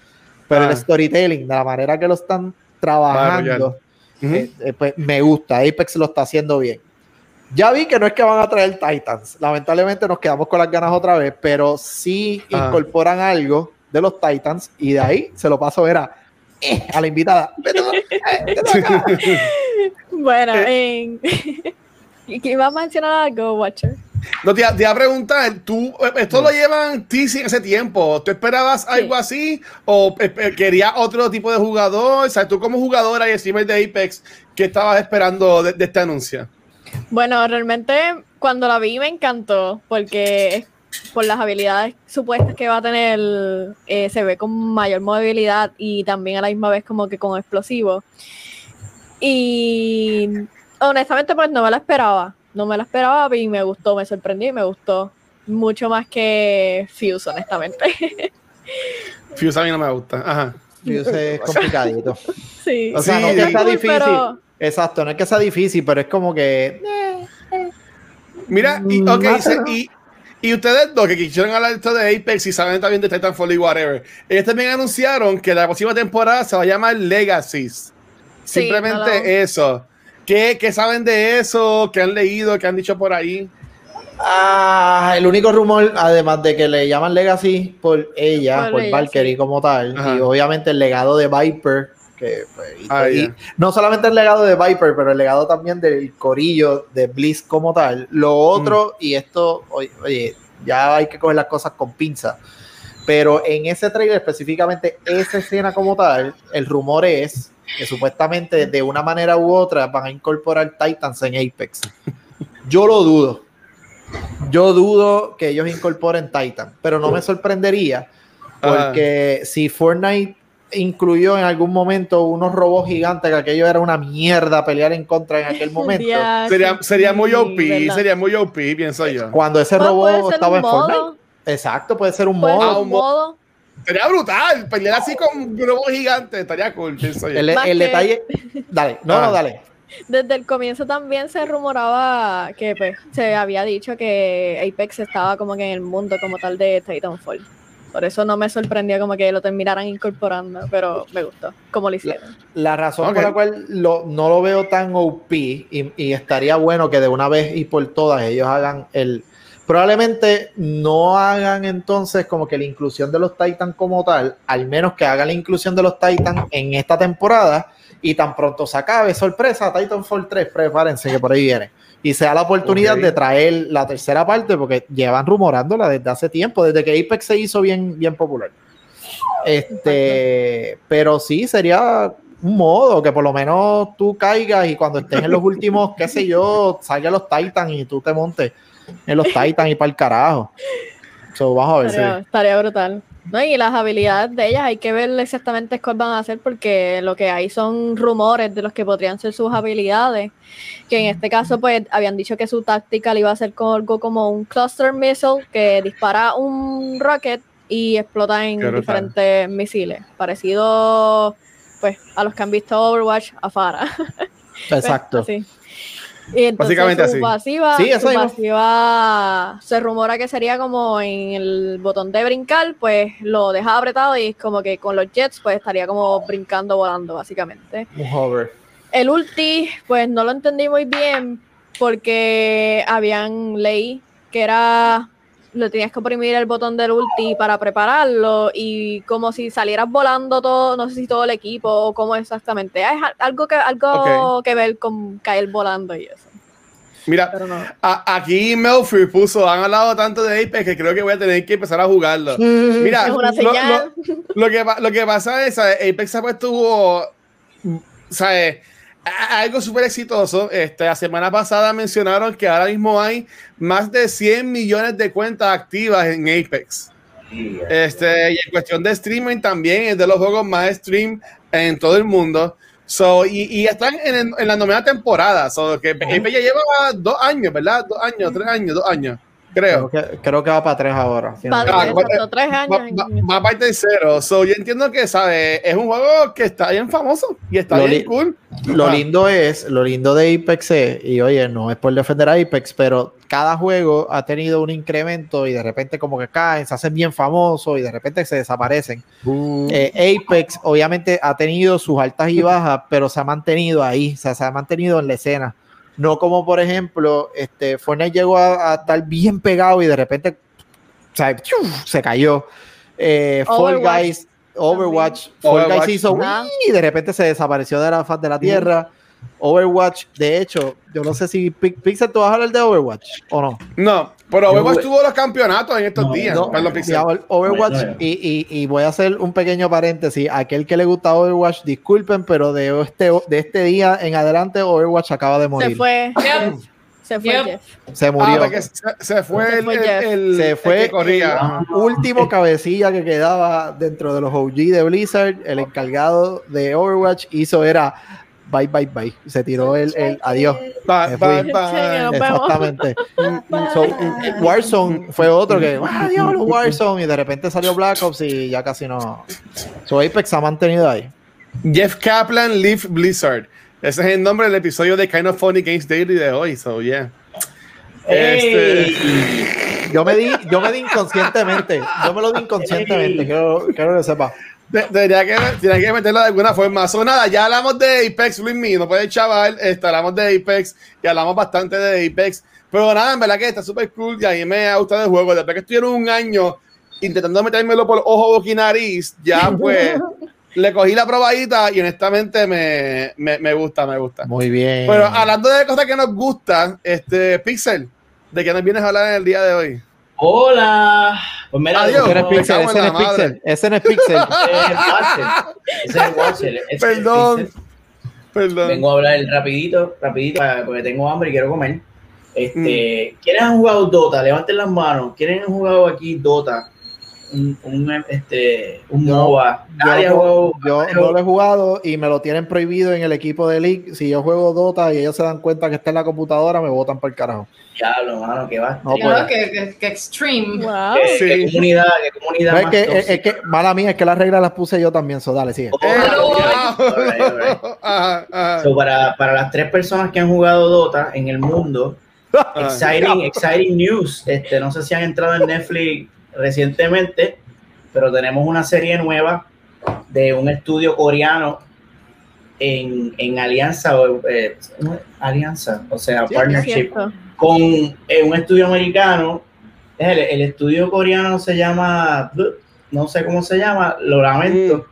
Pero Ah. el storytelling, de la manera que lo están trabajando, Eh, eh, pues me gusta. Apex lo está haciendo bien. Ya vi que no es que van a traer Titans. Lamentablemente nos quedamos con las ganas otra vez, pero sí Ah. incorporan algo de los Titans y de ahí se lo paso a ver a, eh, a la invitada. Eh. Bueno, Eh. en... ¿Y iba a mencionar algo, Watcher? No, te, te iba a preguntar, ¿tú, eh, esto lo llevan teasing hace tiempo? ¿Tú esperabas algo así? ¿O eh, eh, querías otro tipo de jugador? O sea, tú como jugadora y streamer de Apex, ¿qué estabas esperando de, de este anuncio? Bueno, realmente cuando la vi me encantó porque por las habilidades supuestas que va a tener eh, se ve con mayor movilidad y también a la misma vez como que con explosivo. Y honestamente pues no me la esperaba, no me la esperaba y me gustó, me sorprendió y me gustó mucho más que Fuse honestamente. Fuse a mí no me gusta. Ajá. Fuse es complicadito. sí. O sea, Sí. no que está Cool, difícil. pero- Exacto, no es que sea difícil, pero es como que. Mira, y, Mm, ok, más se- y, y ustedes dos que quisieron hablar esto de Apex y saben también de Titanfall y whatever, ellos también anunciaron que la próxima temporada se va a llamar Legacies. Sí, Simplemente no lo- eso. ¿Qué, ¿Qué saben de eso? ¿Qué han leído? ¿Qué han dicho por ahí? Ah, el único rumor, además de que le llaman Legacy por ella, Por por, ella, Valkyrie sí. como tal, Ajá. y obviamente el legado de Viper, que pues, y- Ah, y no solamente el legado de Viper, pero el legado también del corillo de Bliss como tal. Lo otro, y esto, oye, oye, ya hay que coger las cosas con pinza. Pero en ese trailer, específicamente esa escena como tal, el rumor es que supuestamente de una manera u otra van a incorporar Titans en Apex. Yo lo dudo. Yo dudo que ellos incorporen Titan, pero no me sorprendería porque si Fortnite incluyó en algún momento unos robots gigantes, que aquello era una mierda pelear en contra en aquel momento. Sería, sí, sería muy OP, ¿verdad? sería muy OP, pienso yo. Cuando ese Pues robot estaba en modo, Fortnite. Exacto, puede ser un modo. Ah, un mo- modo. Sería brutal, pelear así con globos gigantes, estaría cool, pienso yo. El, detalle. Dale, no, Ah. no, dale. Desde el comienzo también se rumoraba que pues, se había dicho que Apex estaba como que en el mundo como tal de Titanfall. Por eso no me sorprendía como que lo terminaran incorporando, pero me gustó como lo hicieron. La razón por la cual lo- no lo veo tan OP y, y estaría bueno que de una vez y por todas ellos hagan el. Probablemente no hagan entonces como que la inclusión de los Titans como tal, al menos que hagan la inclusión de los Titans en esta temporada y tan pronto se acabe, sorpresa, Titanfall 3, prepárense que por ahí viene. Y sea la oportunidad de traer la tercera parte, porque llevan rumorándola desde hace tiempo, desde que Apex se hizo bien, bien popular. Este, pero sí, sería un modo que por lo menos tú caigas y cuando estés en los últimos, qué sé yo, salga los Titans y tú te montes en los Titans y para el carajo. So, vamos a ver. Estaría, sí. estaría brutal. ¿no? Y las habilidades de ellas hay que ver exactamente cuál van a hacer porque lo que hay son rumores de los que podrían ser sus habilidades. Que en este caso, pues, habían dicho que su táctica iba a ser con algo como un cluster missile que dispara un rocket y explota en Qué brutal. diferentes misiles. Parecido, pues, a los que han visto Overwatch a Farah. Exacto. Así. Y entonces Básicamente su así. Pasiva, Sí, eso su pasiva se rumora que sería como en el botón de brincar, pues lo deja apretado y es como que con los jets pues estaría como brincando, volando básicamente. Un hover. El ulti, pues no lo entendí muy bien porque habían ley que era le tenías que oprimir el botón del ulti para prepararlo y como si salieras volando todo, no sé si todo el equipo o cómo exactamente. Es algo que algo que ver con caer volando y eso. Mira, Pero no. a- aquí Melfrey puso, han hablado tanto de Apex que creo que voy a tener que empezar a jugarlo. Mira, Es una lo-. Lo, lo que, lo que pasa es, ¿sabes? Apex ha puesto, ¿sabes? Algo súper exitoso. Este, la semana pasada mencionaron que ahora mismo hay más de 100 millones de cuentas activas en Apex. Este, y en cuestión de streaming también es de los juegos más stream en todo el mundo. So, y, y están en, en la novena temporada. So, que Apex ya lleva dos años, ¿verdad? Dos años, tres años, dos años, creo. Creo que, creo que va para tres ahora. Padre, Ah, tres Va, años. va- va para el tercero. So, yo entiendo que, ¿sabes? Es un juego que está bien famoso y está Lo bien cool. Lo Ah. lindo es, lo lindo de Apex es, y oye, no es por defender a Apex, pero cada juego ha tenido un incremento y de repente como que caen, se hacen bien famosos y de repente se desaparecen. Eh, Apex obviamente ha tenido sus altas y bajas, pero se ha mantenido ahí, o sea, se ha mantenido en la escena. No como por ejemplo, este Fortnite llegó a, a estar bien pegado y de repente o se cayó. Eh, Fall Overwatch Guys, Overwatch, También. Fall Overwatch. Guys hizo y de repente se desapareció de la faz de la tierra. Overwatch, de hecho, yo no sé si Pi- Pixel, ¿tú vas a hablar de Overwatch o no? No, pero Overwatch tuvo los campeonatos en estos No, días. No, Perdón, Pixel. Overwatch, y, y- y voy a hacer un pequeño paréntesis. Aquel que le gusta Overwatch, disculpen, pero de este, de este día en adelante, Overwatch acaba de Se morir. fue. Yep. Se fue Yep. Jeff. Se Ah, murió. se, se fue, Se el, fue el- el- se el fue que corría. Ah. último cabecilla que quedaba dentro de los OG de Blizzard, el encargado de Overwatch hizo era bye bye bye. Se tiró el, el adiós. Bye, bye, fui. bye. Nos vemos. Exactamente. So, Warzone fue otro que, ah, diablo, Warzone, y de repente salió Black Ops y ya casi no. So Apex ha mantenido ahí. Jeff Kaplan, Leaf Blizzard. Ese es el nombre del episodio de Kind of Funny Games Daily de hoy. So, yeah. Este. Yo me di, yo me di inconscientemente, yo me lo di inconscientemente, quiero, quiero que sepa. Tendría que, tendría que meterlo de alguna forma. So, nada, ya hablamos de Apex, Luis no puede chaval. Este, hablamos de Apex y hablamos bastante de Apex. Pero nada, en verdad que está súper cool y a mí me ha gustado el juego. Después que estuvieron un año intentando metérmelo por ojo, boca y nariz, ya pues le cogí la probadita y honestamente me, me, me gusta, me gusta. Muy bien. Pero hablando de cosas que nos gustan, este Pixel, ¿de qué nos vienes a hablar en el día de hoy? Hola. Pues mira, Adiós. ese no es Pixel, ese no es. Pixel, ese no es Pixel. ese es el Watcher. Es Perdón. Pixel. Perdón. Vengo a hablar rapidito, rapidito, porque tengo hambre y quiero comer. Mm. Este, ¿Quiénes han jugado Dota? Levanten las manos. ¿Quiénes han jugado aquí Dota? Un, un, este, un Yo- MOBA. Nadie ha Yo, no lo he jugado y me lo tienen prohibido en el equipo de League. Si yo juego Dota y ellos se dan cuenta que está en la computadora, me botan por el carajo. Diablo, mano, que va. No Claro que, que, que extreme. Wow. ¿Qué, Sí. qué comunidad, qué comunidad No, es más que, es, es que, mala mía, es que las reglas las puse yo también, so dale, sigue. Oh, Eh. So, para, para las tres personas que han jugado Dota en el mundo, exciting, exciting news. Este, no sé si han entrado en Netflix recientemente, pero tenemos una serie nueva de un estudio coreano en, en alianza, o, eh, alianza, o sea, Sí, partnership, con eh, un estudio americano. El, el estudio coreano se llama, no sé cómo se llama, lo lamento.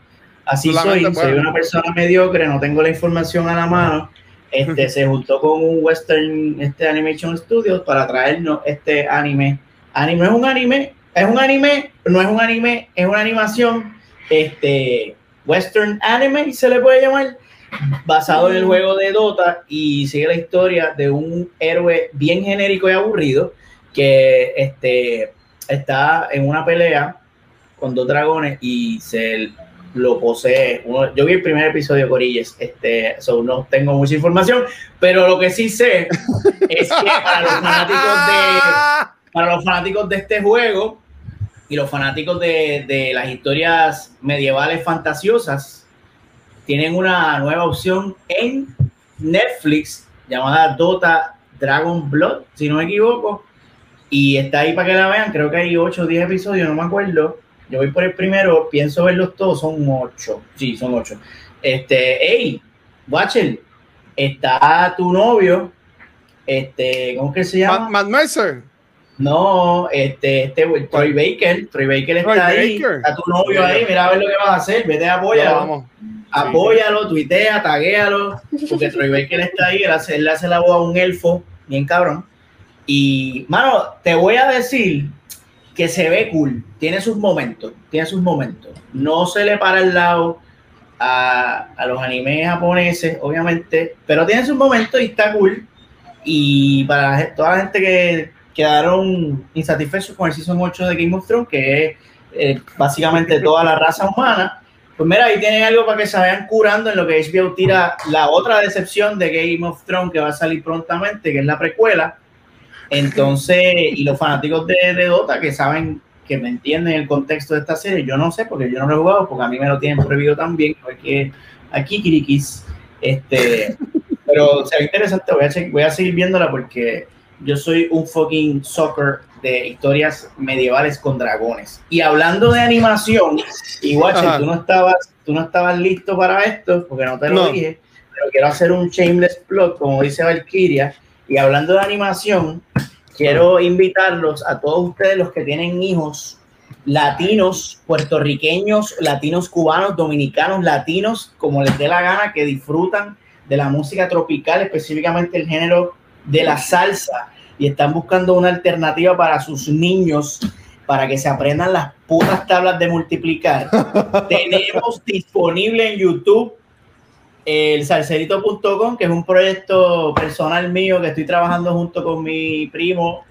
Así Lo soy, lamento, soy bueno. una persona mediocre, no tengo la información a la mano. Este, se juntó con un Western este Animation Studios para traernos este anime. Anime es un anime, es un anime, no es un anime, es una animación, este Western Anime se le puede llamar, basado en el juego de Dota y sigue la historia de un héroe bien genérico y aburrido que este, está en una pelea con dos dragones y se lo posee. Uno- yo vi el primer episodio de Corilles, este, so no tengo mucha información, pero lo que sí sé es que para los fanáticos de, para los fanáticos de este juego y los fanáticos de, de las historias medievales fantasiosas, tienen una nueva opción en Netflix llamada Dota Dragon Blood, si no me equivoco, y está ahí para que la vean. Creo que hay 8 o 10 episodios, no me acuerdo. Yo voy por el primero, pienso verlos todos, son 8. Sí, son 8. Este, hey, Watcher, está tu novio, este, ¿cómo es que se llama? Matt, Matt Mercer. No, este, este, Troy Baker, Troy Baker está Troy ahí, Baker. está tu novio ahí, mira a ver lo que vas a hacer, vete a vamos. apóyalo, tuitea, taguéalo, porque Troy Baker está ahí, él, hace, él le hace la voz a un elfo, bien cabrón, y, mano, te voy a decir que se ve cool, tiene sus momentos, tiene sus momentos, no se le para el lado a, a los animes japoneses, obviamente, pero tiene sus momentos y está cool, y para toda la gente que quedaron insatisfechos con el Season 8 de Game of Thrones, que es eh, básicamente toda la raza humana, pues mira, ahí tienen algo para que se vayan curando en lo que HBO tira la otra decepción de Game of Thrones que va a salir prontamente, que es la precuela. Entonces, y los fanáticos de, de Dota que saben, que me entienden el contexto de esta serie, yo no sé, porque yo no lo he jugado, porque a mí me lo tienen prohibido también, porque aquí Kirikis, este, pero se ve interesante, voy a, voy a seguir viéndola porque yo soy un fucking soccer de historias medievales con dragones. Y hablando de animación, y Watcher, tú no estabas, tú no estabas listo para esto, porque no te lo No. dije, pero quiero hacer un shameless plug, como dice Valkyria, y hablando de animación, quiero invitarlos a todos ustedes los que tienen hijos latinos, puertorriqueños, latinos cubanos, dominicanos, latinos, como les dé la gana, que disfrutan de la música tropical, específicamente el género de la salsa, y están buscando una alternativa para sus niños, para que se aprendan las putas tablas de multiplicar. Tenemos disponible en YouTube el salserito.com, que es un proyecto personal mío que estoy trabajando junto con mi primo.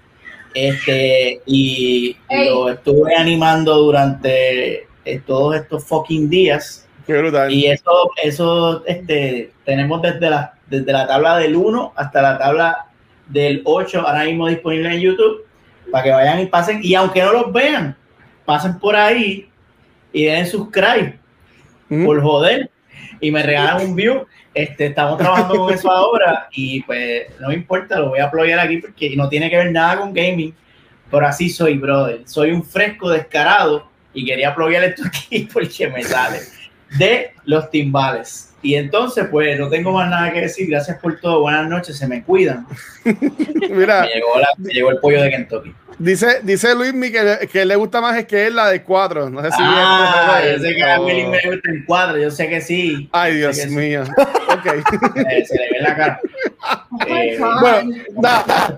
Este, y Ey. lo estuve animando durante eh, todos estos fucking días. Qué brutal. Y eso, eso este, tenemos desde la, desde la tabla del 1 hasta la tabla del 8, ahora mismo disponible en YouTube, para que vayan y pasen. Y aunque no los vean, pasen por ahí y den subscribe Mm. por joder y me regalan un view. Este, estamos trabajando con eso ahora y pues no me importa, lo voy a apoyar aquí porque no tiene que ver nada con gaming, pero así soy, brother. Soy un fresco descarado y quería apoyar esto aquí porque me sale de los timbales. Y entonces, pues no tengo más nada que decir. Gracias por todo. Buenas noches, se me cuidan. Mira, Me llegó, la- me llegó el pollo de Kentucky. dice, dice Luis que, que le gusta más es que es la de 4. No sé si Ah, es- yo sé que a Willy me gusta el cuadro, yo sé que sí. Ay, Dios sí. mío. Ok. Eh, se le ve la cara. Eh, bueno, da-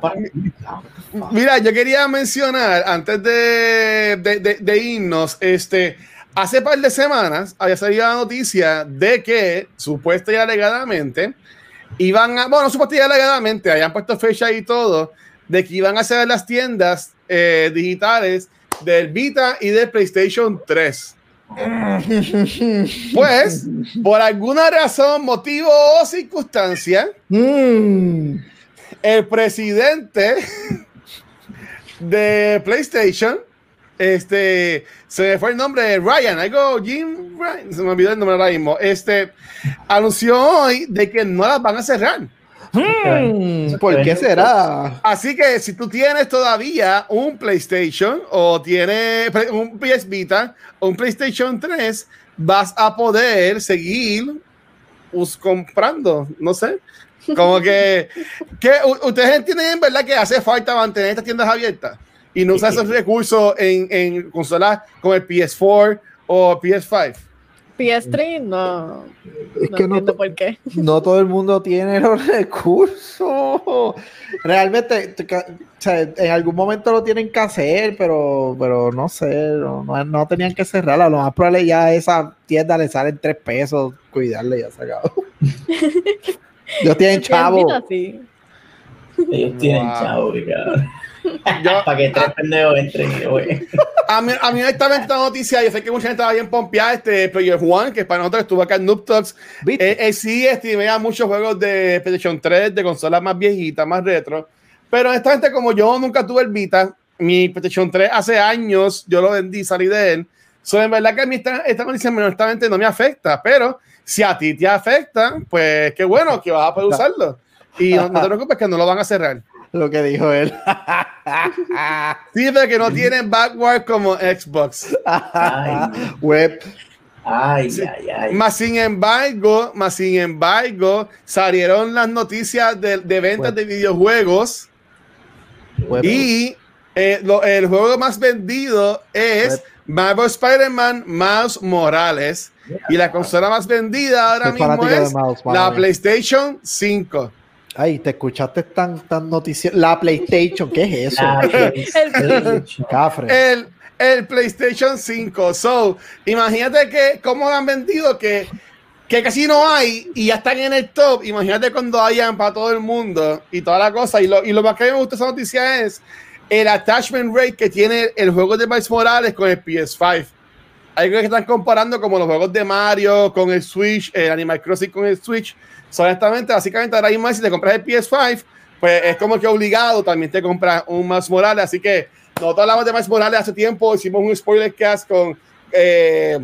Mira, yo quería mencionar antes de, de, de- de irnos, este, hace par de semanas había salido la noticia de que supuesta y alegadamente iban a, bueno, supuesta y alegadamente, habían puesto fecha y todo, de que iban a hacer las tiendas eh, digitales del Vita y del PlayStation 3. Pues, por alguna razón, motivo o circunstancia, Mm. el presidente de PlayStation, este, se me fue el nombre de Ryan, algo Jim Ryan, se me olvidó el nombre ahora mismo, este, anunció hoy de que no las van a cerrar. Hmm, ¿Por qué será? Así que si tú tienes todavía un PlayStation o tienes un PS Vita o un PlayStation 3, vas a poder seguir comprando, no sé. Como que, que ustedes entienden en verdad que hace falta mantener estas tiendas abiertas y no usar esos recursos en, en consolas como el PS4 o PS5. PS3 no. Es no que no, por qué. no todo el mundo tiene los recursos. Realmente, o sea, en algún momento lo tienen que hacer, pero, pero no sé, no, no- no tenían que cerrarla. Lo más probable ya a esa tienda le salen tres pesos cuidarle y ya se acabó. Ellos tienen chavo. Ellos tienen Wow. chavo, cabrón. Yo- Para que tres pendejos entren, güey. A mí, a mí honestamente esta noticia, yo sé que mucha gente estaba bien pompeada, este Player One, que para nosotros estuvo acá en Noob Talks, eh, eh, sí estimea muchos juegos de PlayStation 3, de consolas más viejitas, más retro, pero honestamente como yo nunca tuve el Vita, mi PlayStation 3 hace años, yo lo vendí, salí de él, so, en verdad que a mí esta, esta noticia honestamente no me afecta, pero si a ti te afecta, pues qué bueno que vas a poder usarlo. Y no, no te preocupes que no lo van a cerrar. Lo que dijo él. Sí, pero que no tienen backward como Xbox. Ay. Web. Ay, ay, ay. Más sin embargo, más sin embargo, salieron las noticias de, de ventas Bueno. de videojuegos web. y eh, lo- el juego más vendido es Marvel Spider-Man Miles Morales y la consola más vendida ahora mismo es la. PlayStation 5. Ay, te escuchaste tan, tan noticia. La PlayStation, ¿qué es eso? La PlayStation. El, el PlayStation 5. So, imagínate que cómo han vendido que, que casi no hay y ya están en el top. Imagínate cuando hayan para todo el mundo y toda la cosa. Y lo, y lo más que me gusta esa noticia es el attachment rate que tiene el juego de Miles Morales con el PS5. Algo que están comparando como los juegos de Mario con el Switch, el Animal Crossing con el Switch. So, honestamente, básicamente ahora mismo si te compras el PS5, pues es como que obligado también te compras un Miles Morales. Así que nosotros hablamos de Miles Morales hace tiempo, hicimos un spoiler cast con eh,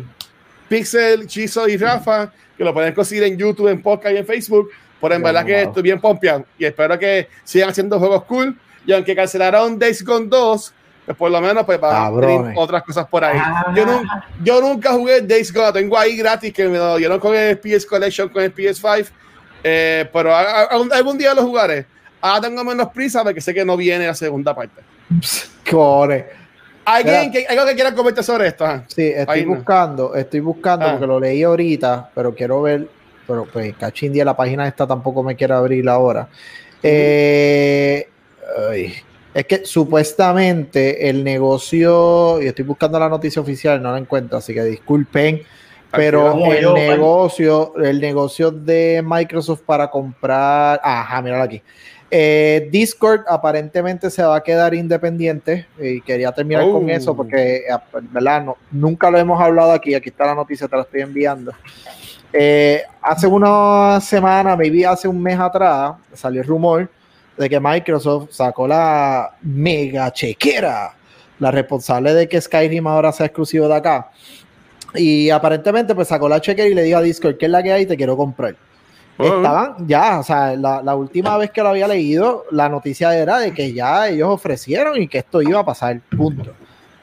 Pixel, Chizo y Rafa, que lo pueden conseguir en YouTube, en podcast y en Facebook. Pero en verdad que estoy bien pompeado y espero que sigan haciendo juegos cool. Y aunque cancelaron Days Gone 2, pues por lo menos pues van a tener otras cosas por ahí. Ah. Yo, yo nunca jugué Days Gone, lo tengo ahí gratis que me lo dieron con el PS Collection, con el PS5. Eh, pero a- a- algún, día lo jugaré. Ahora tengo menos prisa porque sé que no viene la segunda parte. Core. ¿Alguien que, algo que quiera comentar sobre esto? Ajá. Sí, estoy Ahí no. buscando, estoy buscando Ah. porque lo leí ahorita, pero quiero ver, pero pues cachindía la página esta tampoco me quiere abrir ahora. Eh, ay, es que supuestamente el negocio, y estoy buscando la noticia oficial, no la encuentro, así que disculpen, pero el yo, negocio, el negocio de Microsoft para comprar, ajá, míralo aquí. Eh, Discord aparentemente se va a quedar independiente y quería terminar Oh. con eso porque, eh, ¿verdad? No, nunca lo hemos hablado aquí. Aquí está la noticia, te la estoy enviando. Eh, hace una semana, maybe hace un mes atrás, salió el rumor de que Microsoft sacó la mega chequera, la responsable de que Skyrim ahora sea exclusivo de acá. Y aparentemente, pues sacó la chequera y le dijo a Discord, ¿qué es la que hay? Te quiero comprar. Estaban ya, o sea, la, la última vez que lo había leído, la noticia era de que ya ellos ofrecieron y que esto iba a pasar, punto.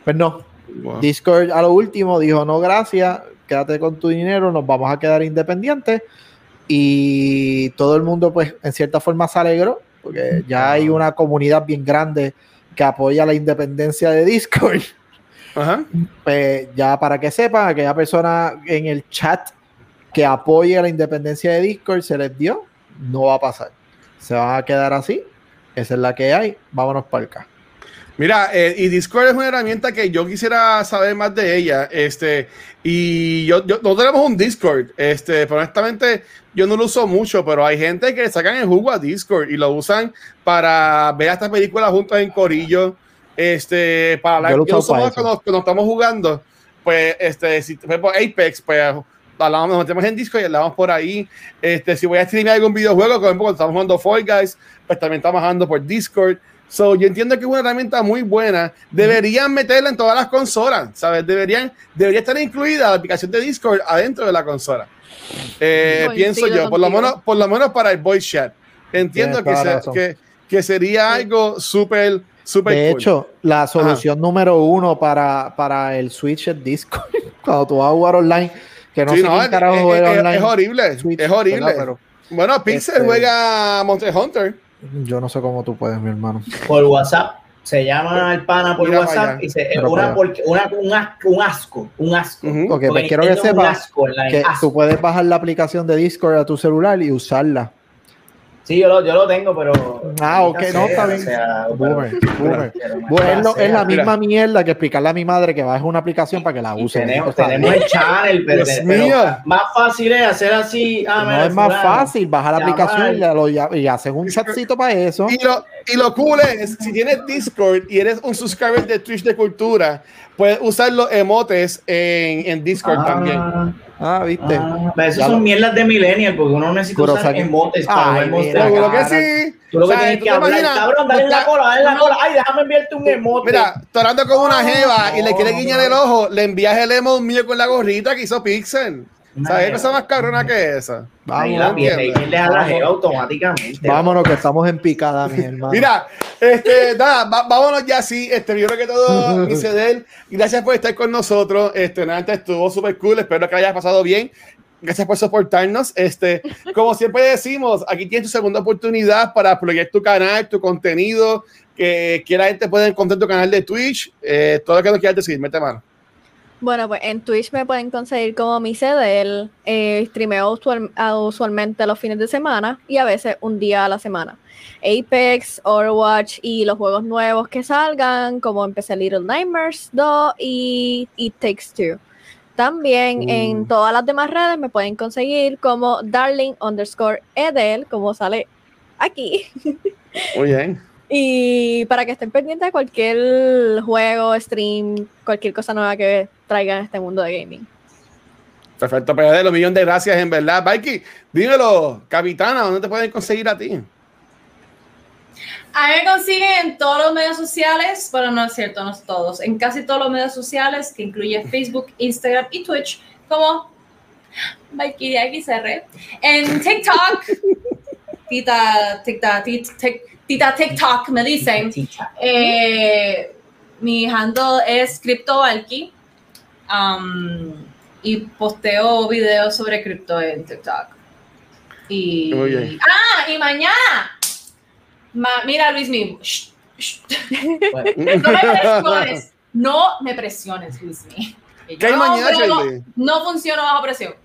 Pues no, Wow. Discord a lo último dijo, no, gracias, quédate con tu dinero, nos vamos a quedar independientes. Y todo el mundo, pues, en cierta forma se alegró, porque ya hay una comunidad bien grande que apoya la independencia de Discord. Ajá. Pues ya para que sepan, aquella persona en el chat que apoye la independencia de Discord se les dio, no va a pasar. Se van a quedar así. Esa es la que hay. Vámonos para acá. Mira, eh, y Discord es una herramienta que yo quisiera saber más de ella. Este, y yo, yo no tenemos un Discord. Este, pero honestamente, yo no lo uso mucho, pero hay gente que sacan el jugo a Discord y lo usan para ver estas películas juntos en Corillo. Este, para hablar. Yo más eso. cuando, cuando estamos jugando. Pues, este, si por Apex, pues hablamos, nos metemos en Discord y hablamos por ahí. Este, si voy a streamear algún videojuego, por ejemplo, cuando estamos jugando Fall Guys, pues también estamos jugando por Discord. So, yo entiendo que es una herramienta muy buena. Deberían meterla en todas las consolas, ¿sabes? Deberían, debería estar incluida la aplicación de Discord adentro de la consola. Eh, pienso yo, por lo, menos, por lo menos para el voice chat. entiendo que, la se- que, que sería algo súper, súper De cool. hecho, la solución número uno para, para el Switch es Discord. Cuando tú vas a jugar online, que no Sí, sé no, quién es, carajo es- juega es- online. es horrible, Switch, es horrible. Pero bueno, Pixel Este- juega Monster Hunter. yo no sé cómo tú puedes, mi hermano. Por WhatsApp. Se llama el pana por Mira WhatsApp y se, una, porque- una, un, asco, un asco, un asco. Ujú. Ok, Porque pues quiero que sepas que asco. tú puedes bajar la aplicación de Discord a tu celular y usarla. Sí, yo lo, yo lo tengo, pero. Ah, ok, no, está o bien. sea, Boomer, boomer. es, la sea. Mira. misma mierda que explicarle a mi madre que baje una aplicación para que la use. tenemos, sea, tenemos el channel, pero, pero mío. más fácil es hacer así. ah, no mira, es más fácil bajar la aplicación y, lo- y, y hacer un chatcito para eso. Y lo, y lo cool es, si tienes Discord y eres un subscriber de Twitch de Cultura, puedes usar los emotes en, en Discord Ah, también. Ah, viste. ah, pero eso Ya son lo- mierdas de millennial porque uno necesita usar Kurosaki. emotes para Ay. Seguro que sí. Tú lo que O sea, tienes ¿tú que te hablar, imaginas? cabrón, dale en la cola, dale en la cola. Ay, déjame enviarte un emote. Mira, tú hablando con una jeva y le quiere guiñar no. el ojo, le envías el emo mío con la gorrita que hizo Pixel. ¿Sabes qué jeva. cosa más cabrona que esa? Ahí Vamos, la pierde, él le da la automáticamente. Vámonos que estamos en picada, mi hermano. Mira, este, nada, va- vámonos ya sí. Este, primero que todo, mi Cedel, gracias por estar con nosotros. Este, nada, estuvo súper cool. Espero que hayas pasado bien. Gracias por soportarnos. Este, como siempre decimos, aquí tienes tu segunda oportunidad para proyectar tu canal, tu contenido, que, que la gente pueda encontrar tu canal de Twitch. Eh, todo lo que nos quieras decir, mete mano. Bueno, pues en Twitch me pueden conseguir como mi CDL. Eh, streameo usual- ah, usualmente los fines de semana y a veces un día a la semana. Apex, Overwatch y los juegos nuevos que salgan, como empecé Little Nightmares 2 y It Takes Two. También Uh. en todas las demás redes me pueden conseguir como Darling underscore Edel, como sale aquí. Muy bien. Y para que estén pendientes de cualquier juego, stream, cualquier cosa nueva que traiga en este mundo de gaming. Perfecto, PD, los millones de gracias, en verdad. Mikey, dímelo, capitana, ¿dónde te pueden conseguir a ti? A mí me consiguen en todos los medios sociales, pero no es cierto, no es todos, en casi todos los medios sociales, que incluye Facebook, Instagram y Twitch, como Mikey de XR. En TikTok, tita, tita, tita TikTok, me dicen, eh, mi handle es CryptoValky um, y posteo videos sobre cripto en TikTok. Y, Muy bien. ah, y mañana. Ma- mira, Luis mío. No me presiones. No me presiones, Luis mío. ¿Qué hay mañana, no, Shirley? no funciono bajo presión.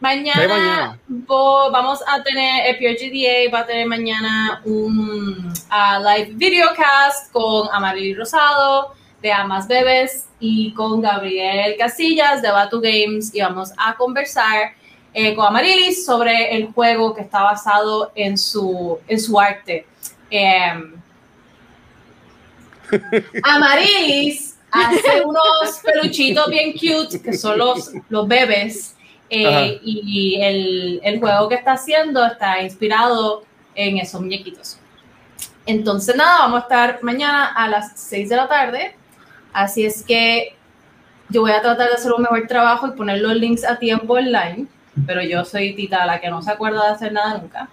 Mañana, vamos a tener, el PRGDA va a tener mañana un ah, live videocast con Amaril Rosado de Amas Bebes y con Gabriel Casillas de Batu Games y vamos a conversar eh, con Amarilis sobre el juego que está basado en su, en su arte. Em, Amarilis hace unos peluchitos bien cute que son los, los bebés eh, y el, el juego que está haciendo está inspirado en esos muñequitos. Entonces nada, vamos a estar mañana a las 6 de la tarde, así es que yo voy a tratar de hacer un mejor trabajo y poner los links a tiempo online, pero yo soy Tita, la que no se acuerda de hacer nada nunca.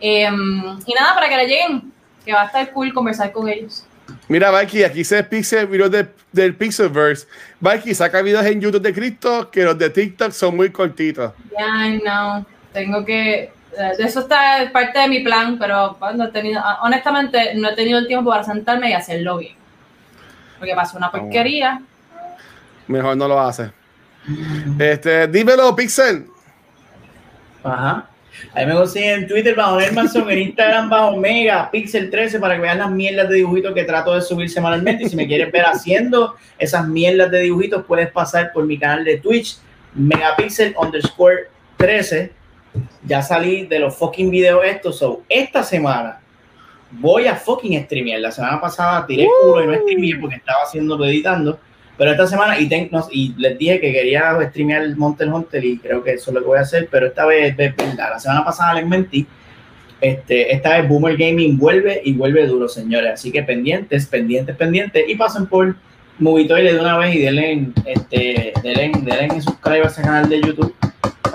Em, y nada, para que le lleguen, que va a estar cool conversar con ellos. Mira, Mikey, aquí se Pixel, videos de- del Pixelverse. Mikey saca videos en YouTube de Cristo que los de TikTok son muy cortitos. Ya, no, tengo que. eh, Eso está es parte de mi plan, pero no he tenido, ah, honestamente no he tenido el tiempo para sentarme y hacerlo bien. Porque pasó una porquería. Mejor no lo hace. Este, dímelo, Pixel. Ajá. Ahí me consiguen en Twitter bajo Nelmanson, en Instagram bajo Megapixel13 para que vean las mierdas de dibujitos que trato de subir semanalmente. Y si me quieres ver haciendo esas mierdas de dibujitos, puedes pasar por mi canal de Twitch, Megapixel underscore 13. Ya salí de los fucking videos estos. So, esta semana voy a fucking streamear. La semana pasada tiré culo y no streameé porque estaba haciendo editando. Pero esta semana, y, ten- no, y les dije que quería streamear Monster Hunter y creo que eso es lo que voy a hacer, pero esta vez. La semana pasada les mentí. Este, esta vez Boomer Gaming vuelve y vuelve duro, señores. Así que pendientes, pendientes, pendientes. Y pasen por Movitoile de una vez y denle, este, denle, denle ese canal de YouTube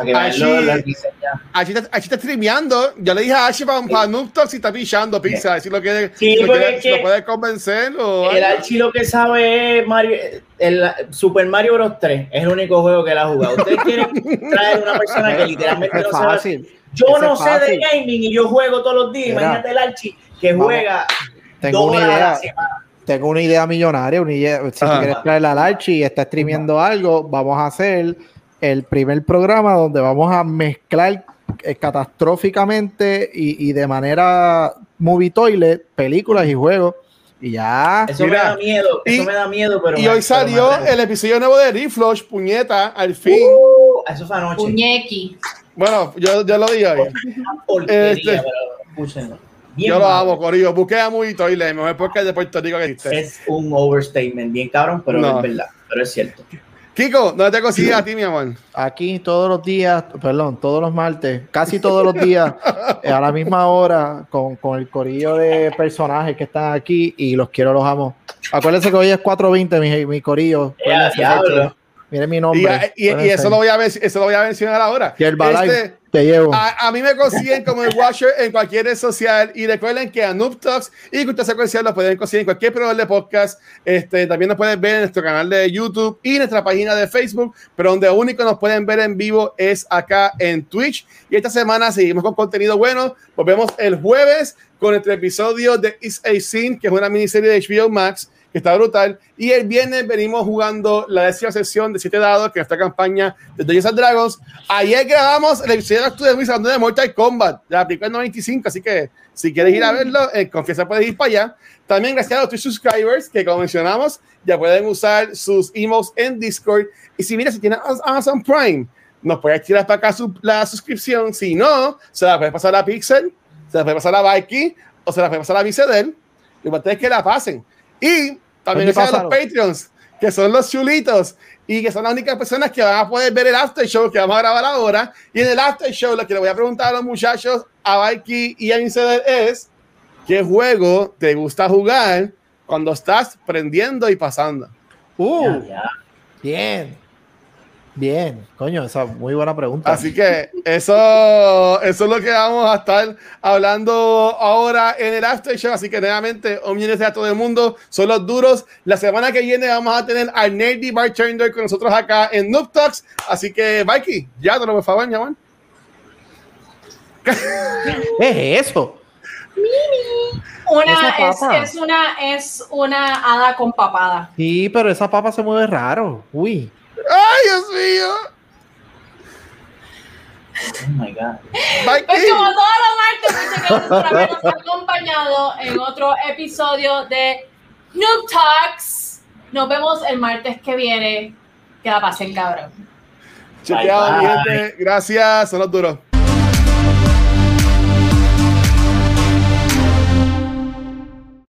Para que vean Ashi, lo- lo diseñado. Ashi está, Ashi está streameando. Yo le dije a Ashi para, para Noob Talk si está pichando pizza. Si lo quiere, Sí, si lo, quiere- es lo puede convencer. O El. Archie lo que sabe es Mario, el Super Mario Bros. 3. Es el único juego que él ha jugado. Ustedes quieren traer una persona que literalmente no es sabe. Yo Ese no sé de gaming y yo juego todos los días. Mira. Imagínate el Archie que juega Tengo dos una horas a la idea. semana. Tengo una idea millonaria. Una idea, si quieres traer al Archie y está streameando algo, vamos a hacer el primer programa donde vamos a mezclar eh, catastróficamente y, y de manera movie toilet, películas y juegos. Y ya. Eso Mira, me da miedo. Eso y- me da miedo, pero. Y hoy salió el episodio nuevo de Reflush, puñeta, al fin. Uh, eso fue anoche. Puñequi. Bueno, yo, yo lo dije hoy. Una porquería, Este- pero escúchenlo. Bien Yo lo malo. amo, Corillo. Busqué a Movie Toilet, mejor podcast de Puerto Rico que existe. Es un overstatement, bien cabrón, pero No. es verdad. Pero es cierto. Kiko, ¿dónde te consigues a ti, mi amor? Aquí todos los días, perdón, todos los martes, casi todos los días, eh, a la misma hora, con, con el corillo de personajes que están aquí y los quiero, los amo. Acuérdense que hoy es 4.20, mi, mi corillo. Miren mi Y, nombre. y- y Acuérdense. eso, lo voy a, eso lo voy a mencionar ahora. Y el Este, te llevo. a, a mí me consiguen como el Watcher en cualquier red social y recuerden que a Noob Talks y Cultura Secuencial lo pueden conseguir en cualquier programa de podcast. Este, también nos pueden ver en nuestro canal de YouTube y nuestra página de Facebook, pero donde único nos pueden ver en vivo es acá en Twitch. Y esta semana seguimos con contenido bueno. Volvemos el jueves con nuestro episodio de Is a Scene, que es una miniserie de HBO Max que está brutal. Y el viernes venimos jugando la décima sesión de 7 dados, que es esta campaña de Dungeons and Dragons. Ayer grabamos el episodio de de Mortal Kombat, la película del 95, así que si quieres ir a verlo, en confianza puedes ir para allá. También gracias a los Twitch subscribers, que como mencionamos, ya pueden usar sus emotes en Discord. Y si mira, si tienes Amazon Prime, nos puedes tirar para acá su- la suscripción. Si no, se la puedes pasar a Pixel, se la puede pasar a Vikey o se la puede pasar a Vicedel. Lo importante es que la pasen. Y también ¿Dónde gracias a los? Patreons, que son los chulitos y que son las únicas personas que van a poder ver el after show que vamos a grabar ahora. Y en el after show, lo que le voy a preguntar a los muchachos, a Vikey y a Vicedel es: ¿qué juego te gusta jugar cuando estás prendiendo y pasando? Uh, bien. Bien, coño, esa es muy buena pregunta. Así que eso, eso es lo que vamos a estar hablando ahora en el After Show. Así que nuevamente, un millón a todo el mundo. Son los duros. La semana que viene vamos a tener al Nerdy Bartender con nosotros acá en Noob Talks. Así que, Mikey, ya te lo por favor, mi amor. ¿Qué es eso? Una es, papa. es una es una hada con papada. Sí, pero esa papa se mueve raro. Uy. ¡Ay, Dios mío! Oh my God. Pues Mikey. como todos los martes, muchas gracias por habernos acompañado en otro episodio de Noob Talks. Nos vemos el martes que viene. Que la pasen, cabrón. Chequeado, Bye, mi bye. gente. Gracias, son los duros.